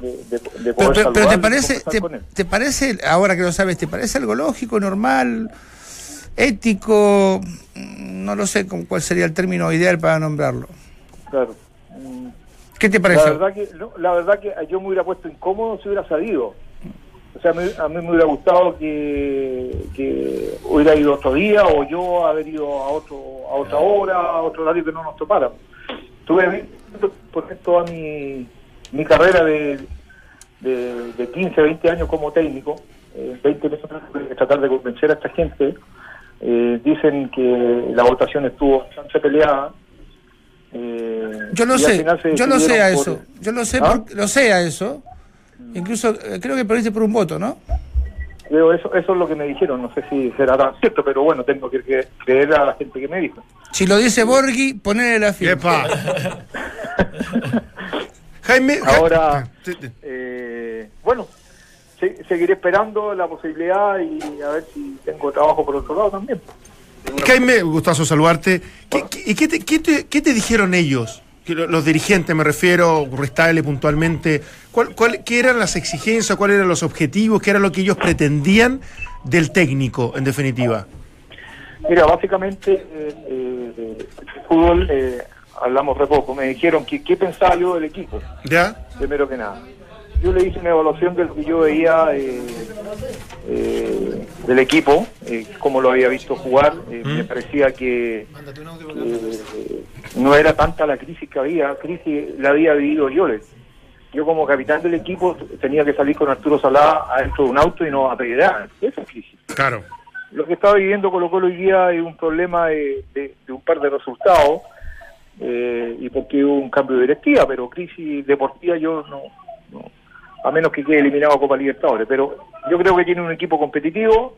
S7: de, de- de
S3: Pero,
S7: poder
S3: pero- pero te parece, te, te parece, ahora que lo sabes, ¿te parece algo lógico, normal, ético? Mm, No lo sé con cuál sería el término ideal para nombrarlo.
S7: Claro.
S3: ¿Qué te
S7: La
S3: parece?
S7: verdad que no, la verdad que yo me hubiera puesto incómodo si hubiera sabido. O sea, a mí me hubiera gustado que, que hubiera ido otro día o yo haber ido a otro a otra hora, a otro horario que no nos topara. Tuve por toda mi, mi carrera de, de, de 15, 20 años como técnico, eh, 20 meses tuve que tratar de convencer a esta gente. Eh, dicen que la votación estuvo bastante peleada. Eh,
S3: Yo lo sé, yo lo sé a eso, yo lo sé,
S7: ¿Ah?
S3: por- lo sé a eso. Incluso eh, creo que perdiste por un voto, ¿no?
S7: Creo eso, eso es lo que me dijeron, no sé si será tan cierto, pero bueno, tengo que cre- creer a la gente que me dijo.
S3: Si lo dice Borghi, ponele la firma.
S4: Epa. Jaime, Ja-
S7: Ahora, eh, bueno, se- seguiré esperando la posibilidad y a ver si tengo trabajo por otro lado también.
S4: Jaime, gustazo saludarte. ¿Qué, qué- y qué te, qué te- qué te dijeron ellos? Los dirigentes, me refiero, Restable puntualmente. ¿Cuál, cuál, ¿Qué eran las exigencias? ¿Cuáles eran los objetivos? ¿Qué era lo que ellos pretendían del técnico, en definitiva?
S7: Mira, básicamente, eh, eh, el fútbol, eh, hablamos re poco, me dijeron que qué pensaba yo del equipo,
S4: ¿Ya?
S7: primero que nada. Yo le hice una evaluación de lo que yo veía eh, eh, del equipo, eh, cómo lo había visto jugar. eh, Me parecía que eh, no era tanta la crisis que había, crisis la había vivido yo. Yo como capitán del equipo tenía que salir con Arturo Salá adentro de un auto y no a pedrear. Esa es crisis.
S4: Claro.
S7: Lo que estaba viviendo Colo Colo hoy día es un problema de, de- de un par de resultados eh, y porque hubo un cambio de directiva, pero crisis deportiva yo no- a menos que quede eliminado a Copa Libertadores, pero yo creo que tiene un equipo competitivo,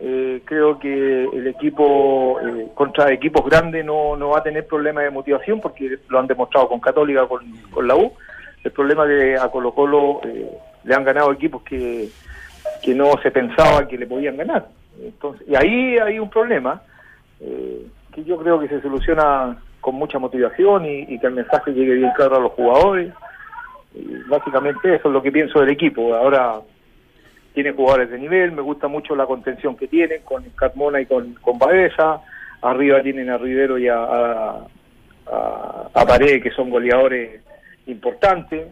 S7: eh, creo que el equipo eh, contra equipos grandes no, no va a tener problemas de motivación porque lo han demostrado con Católica, con, con la U, el problema es que a Colo Colo eh, le han ganado equipos que, que no se pensaba que le podían ganar. Entonces, y ahí hay un problema eh, que yo creo que se soluciona con mucha motivación y, y que el mensaje llegue bien claro a los jugadores. Básicamente eso es lo que pienso del equipo. Ahora tiene jugadores de nivel, me gusta mucho la contención que tienen con Carmona y con, con Baeza. Arriba tienen a Rivero y a, a, a, a que son goleadores importantes.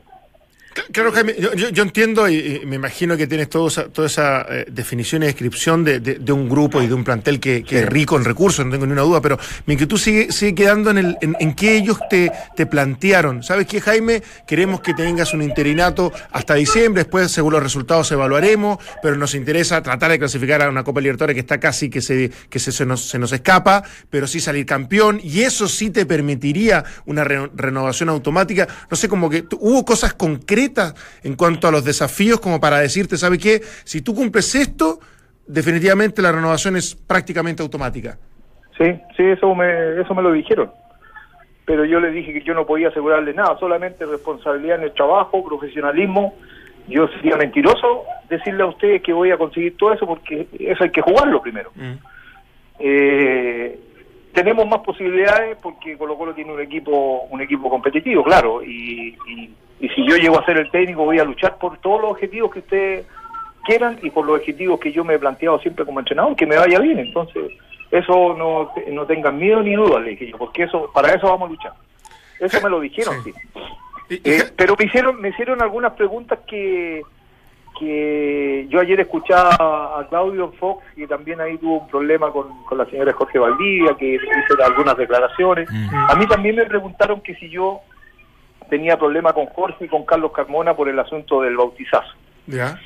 S4: Claro, Jaime, yo, yo- entiendo y, y me imagino que tienes todo esa- toda esa eh, definición y descripción de, de- de un grupo y de un plantel que, que es rico en recursos, no tengo ni una duda, pero mi inquietud sigue, sigue quedando en, el, en, en qué ellos te, te plantearon. ¿Sabes qué, Jaime? Queremos que tengas un interinato hasta diciembre, después según los resultados evaluaremos, pero nos interesa tratar de clasificar a una Copa Libertadores que está casi que se, que se, se nos, se nos escapa, pero sí salir campeón, y eso sí te permitiría una re- renovación automática. No sé, como que hubo cosas concretas en cuanto a los desafíos como para decirte, ¿sabes qué? Si tú cumples esto, definitivamente la renovación es prácticamente automática.
S7: Sí, sí, eso me, eso me lo dijeron. Pero yo les dije que yo no podía asegurarle nada, solamente responsabilidad en el trabajo, profesionalismo. Yo sería mentiroso decirle a ustedes que voy a conseguir todo eso porque eso hay que jugarlo primero. Eh, tenemos más posibilidades porque Colo Colo tiene un equipo un equipo competitivo, claro, y, y, y si yo llego a ser el técnico voy a luchar por todos los objetivos que ustedes quieran y por los objetivos que yo me he planteado siempre como entrenador, que me vaya bien. Entonces, eso no, no tengan miedo ni duda, le dije yo, porque eso para eso vamos a luchar. Eso me lo dijeron, sí. Eh, pero me hicieron me hicieron algunas preguntas que que yo ayer escuchaba a Claudio Fox que también ahí tuvo un problema con, con la señora Jorge Valdivia que hizo algunas declaraciones a mí también me preguntaron que si yo tenía problema con Jorge y con Carlos Carmona por el asunto del bautizazo
S4: ¿Ya?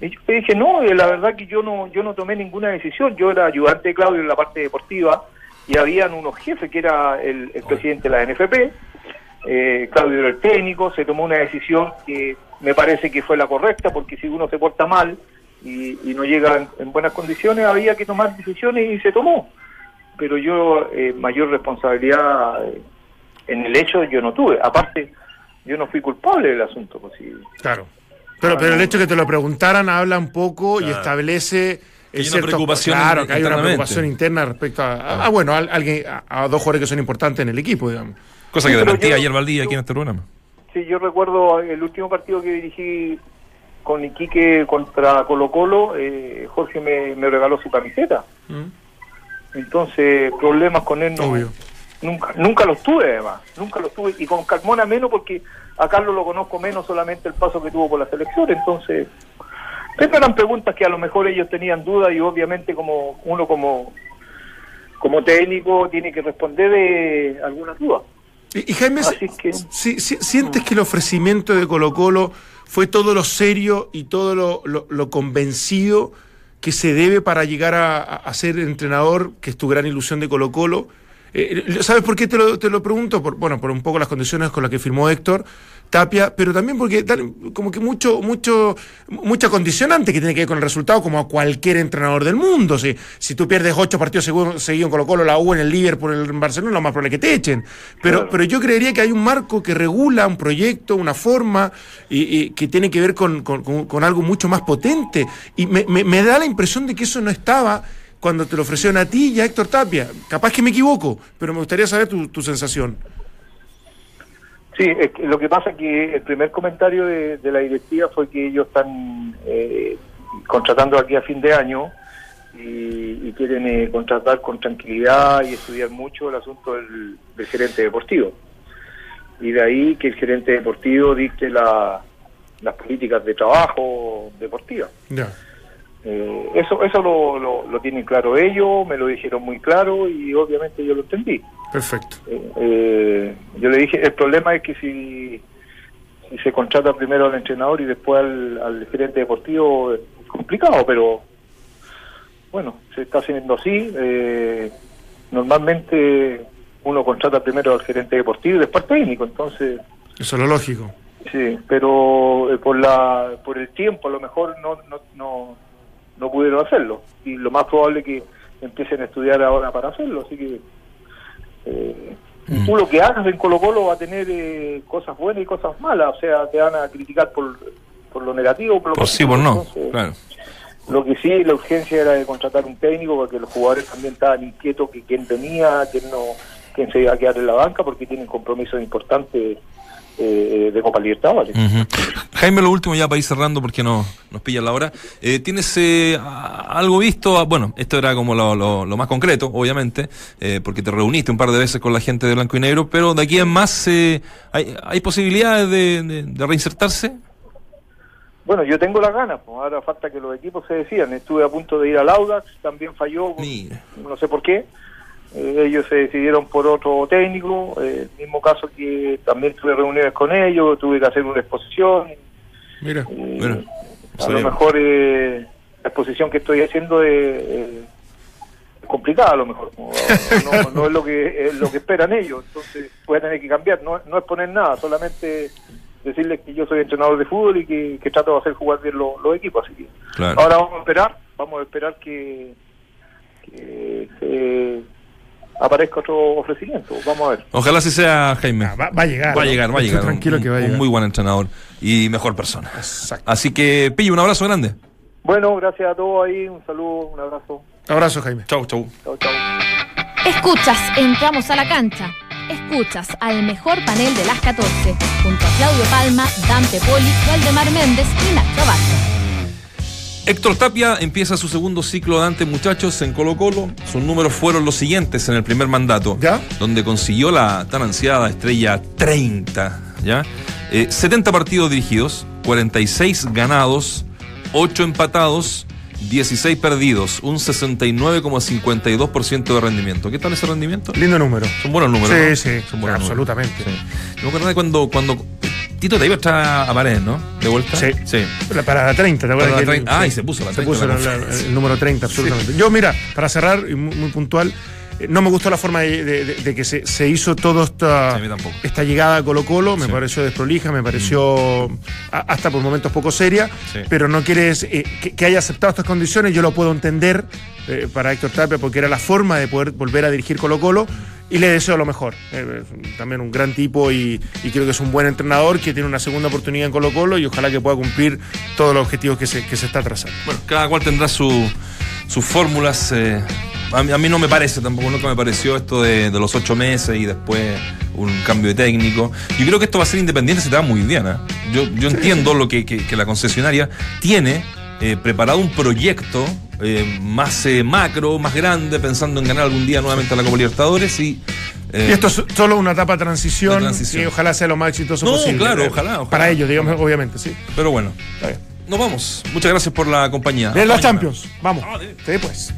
S7: Y yo le dije, no, eh, la verdad que yo no yo no tomé ninguna decisión. Yo era ayudante de Claudio en la parte deportiva y habían unos jefes que era el, el presidente de la NFP, eh, Claudio era el técnico, se tomó una decisión que me parece que fue la correcta, porque si uno se porta mal y, y no llega en, en buenas condiciones, había que tomar decisiones y se tomó. Pero yo eh, mayor responsabilidad eh, en el hecho yo no tuve. Aparte, yo no fui culpable del asunto. Pues, sí.
S4: Claro. Pero, pero el hecho de que te lo preguntaran habla un poco y establece.
S1: Que hay una
S4: ciertos-
S1: preocupación
S4: Claro, que hay una preocupación interna respecto a. a- a, bueno, a, alguien, a, a dos jugadores que son importantes en el equipo, digamos.
S1: Cosa
S7: Sí,
S1: que desmentía
S7: yo-
S1: ayer Valdía aquí en este programa.
S7: Sí, yo recuerdo el último partido que dirigí con Iquique contra Colo Colo, eh, Jorge me, me regaló su camiseta. Entonces, problemas con él no,
S4: Obvio.
S7: Nunca nunca los tuve además, nunca los tuve. Y con Carmona menos porque a Carlos lo conozco menos solamente el paso que tuvo por la selección. Entonces, estas eran preguntas que a lo mejor ellos tenían dudas y obviamente como uno como, como técnico tiene que responder de algunas dudas.
S4: Y, y Jaime,
S7: que-
S4: si- si- ¿sientes que el ofrecimiento de Colo Colo fue todo lo serio y todo lo, lo- lo convencido que se debe para llegar a, a- a ser entrenador, que es tu gran ilusión de Colo Colo? Eh, ¿Sabes por qué te lo, te lo pregunto? Por, bueno, por un poco las condiciones con las que firmó Héctor Tapia, pero también porque dan como que mucho, mucho, mucha condicionante que tiene que ver con el resultado, como a cualquier entrenador del mundo. Si, si tú pierdes ocho partidos seguidos seguidos en Colo Colo, la U en el Liverpool, en el Barcelona, lo más probable es que te echen. Pero,
S7: Claro.
S4: pero yo creería que hay un marco que regula un proyecto, una forma, y, y que tiene que ver con, con- con- con algo mucho más potente. Y me, me- me da la impresión de que eso no estaba cuando te lo ofrecieron a ti y a Héctor Tapia. Capaz que me equivoco, pero me gustaría saber tu, tu sensación.
S7: Sí, es que lo que pasa es que el primer comentario de, de la directiva fue que ellos están eh, contratando aquí a fin de año y, y quieren eh, contratar con tranquilidad y estudiar mucho el asunto del, del gerente deportivo. Y de ahí que el gerente deportivo dicte la- las políticas de trabajo deportivas.
S4: Ya.
S7: Eh, eso eso lo, lo, lo tienen claro ellos, me lo dijeron muy claro y obviamente yo lo entendí.
S4: Perfecto.
S7: Eh, eh, yo le dije, el problema es que si, si se contrata primero al entrenador y después al, al gerente deportivo es complicado, pero bueno, se está haciendo así. eh, normalmente uno contrata primero al gerente deportivo y después al técnico, entonces
S4: Eso es lo lógico.
S7: sí, pero eh, por la por el tiempo a lo mejor no no no, no pudieron hacerlo y lo más probable es que empiecen a estudiar ahora para hacerlo, así que eh, tú lo que hagas en Colo Colo va a tener eh, cosas buenas y cosas malas, o sea, te van a criticar por, por lo negativo, por lo
S1: Por sí, por no.
S7: Entonces,
S1: Claro.
S7: Lo que sí, la urgencia era de contratar un técnico porque los jugadores también estaban inquietos que quién venía, quién no, quién se iba a quedar en la banca porque tienen compromisos importantes eh, de Copa Libertadores.
S1: Ujú. Jaime, lo último ya para ir cerrando porque no, nos pilla la hora. Eh, ¿Tienes eh, algo visto? Ah, Bueno, esto era como lo, lo- lo más concreto, obviamente, eh, porque te reuniste un par de veces con la gente de Blanco y Negro, pero de aquí en más, eh, ¿hay, hay posibilidades de, de- de reinsertarse?
S7: Bueno, yo tengo las ganas, pues ahora falta que los equipos se decidan. Estuve a punto de ir al Audax, también falló,
S1: Mira.
S7: no sé por qué. Eh, ellos se decidieron por otro técnico, eh, el mismo caso que también tuve reuniones con ellos, tuve que hacer una exposición.
S4: Mira.
S1: Bueno,
S7: a lo mejor eh, la exposición que estoy haciendo es, eh, es complicada, a lo mejor. No, no- no es lo que es lo que esperan ellos, entonces voy a tener que cambiar. No, no es poner nada, solamente decirles que yo soy entrenador de fútbol y que, que trato de hacer jugar bien los, los equipos. Así que
S1: Claro.
S7: ahora vamos a esperar, vamos a esperar que, que se aparezca otro ofrecimiento. Vamos a ver.
S1: Ojalá así sea, Jaime.
S4: Ah, va, va a llegar.
S1: Va a llegar, va a llegar.
S4: tranquilo
S1: Un-
S4: que va a
S1: un
S4: llegar.
S1: muy buen entrenador y mejor persona.
S4: Exacto.
S1: Así que, Pillo, un abrazo grande.
S7: Bueno, gracias a todos ahí, un saludo, un abrazo.
S4: Abrazo, Jaime.
S1: Chau, chau.
S7: Chao, chao.
S2: Escuchas, entramos a la cancha. Escuchas al mejor panel de las 14, junto a Claudio Palma, Dante Poli, Valdemar Méndez y Nacho Abad.
S1: Héctor Tapia empieza su segundo ciclo de antes, muchachos, en Colo Colo. Sus números fueron los siguientes en el primer mandato,
S4: ¿Ya?
S1: donde consiguió la tan ansiada estrella 30, ¿ya? Eh, 70 partidos dirigidos, 46 ganados, 8 empatados, 16 perdidos, un 69,52% de rendimiento. ¿Qué tal ese rendimiento?
S4: Lindo número.
S1: Son buenos números.
S4: Sí,
S1: ¿no?
S4: sí,
S1: Son buenos números.
S4: absolutamente.
S1: Sí. Yo me acuerdo de cuando, cuando Tito Teiber está a pared, ¿no? De vuelta.
S4: Sí.
S1: Sí.
S4: Para- la 30, ¿te acuerdas?
S1: Para la
S4: que él-
S1: 30. Ah, y se puso la
S4: Se
S1: 30
S4: puso
S1: en la
S4: la- el número 30, absolutamente. Yo, mira, para cerrar, y muy, muy puntual, eh, no me gustó la forma de, de- de- de que se, se hizo toda esta,
S1: Sí,
S4: esta llegada a Colo Colo. Me
S1: Sí. Mm.
S4: pareció desprolija, me pareció a- hasta por momentos poco seria.
S1: Sí.
S4: Pero no quieres eh, que, que haya aceptado estas condiciones, yo lo puedo entender eh, para Héctor Tapia, porque era la forma de poder volver a dirigir Colo Colo. Y le deseo lo mejor. Eh, también un gran tipo y, y creo que es un buen entrenador que tiene una segunda oportunidad en Colo Colo y ojalá que pueda cumplir todos los objetivos que se, que se está trazando.
S1: Bueno, cada cual tendrá su- sus fórmulas. eh, a, mí, a mí no me parece, tampoco nunca me pareció esto de, de los ocho meses y después un cambio de técnico. Yo creo que esto va a ser independiente, se te va muy bien. ¿eh? Yo, yo entiendo lo que, que- que la concesionaria tiene preparado un proyecto eh, más eh, macro, más grande, pensando en ganar algún día nuevamente a la Copa Libertadores y. eh,
S4: Y esto es solo una etapa de transición, y ojalá sea lo más exitoso
S1: No,
S4: posible.
S1: claro,
S4: Eh,
S1: ojalá, ojalá.
S4: Para ellos, digamos, obviamente, sí.
S1: Pero bueno,
S4: Está bien.
S1: nos vamos. Muchas gracias por la compañía.
S4: Bien, la. Champions. Vamos.
S1: Ah,
S4: Sí, pues.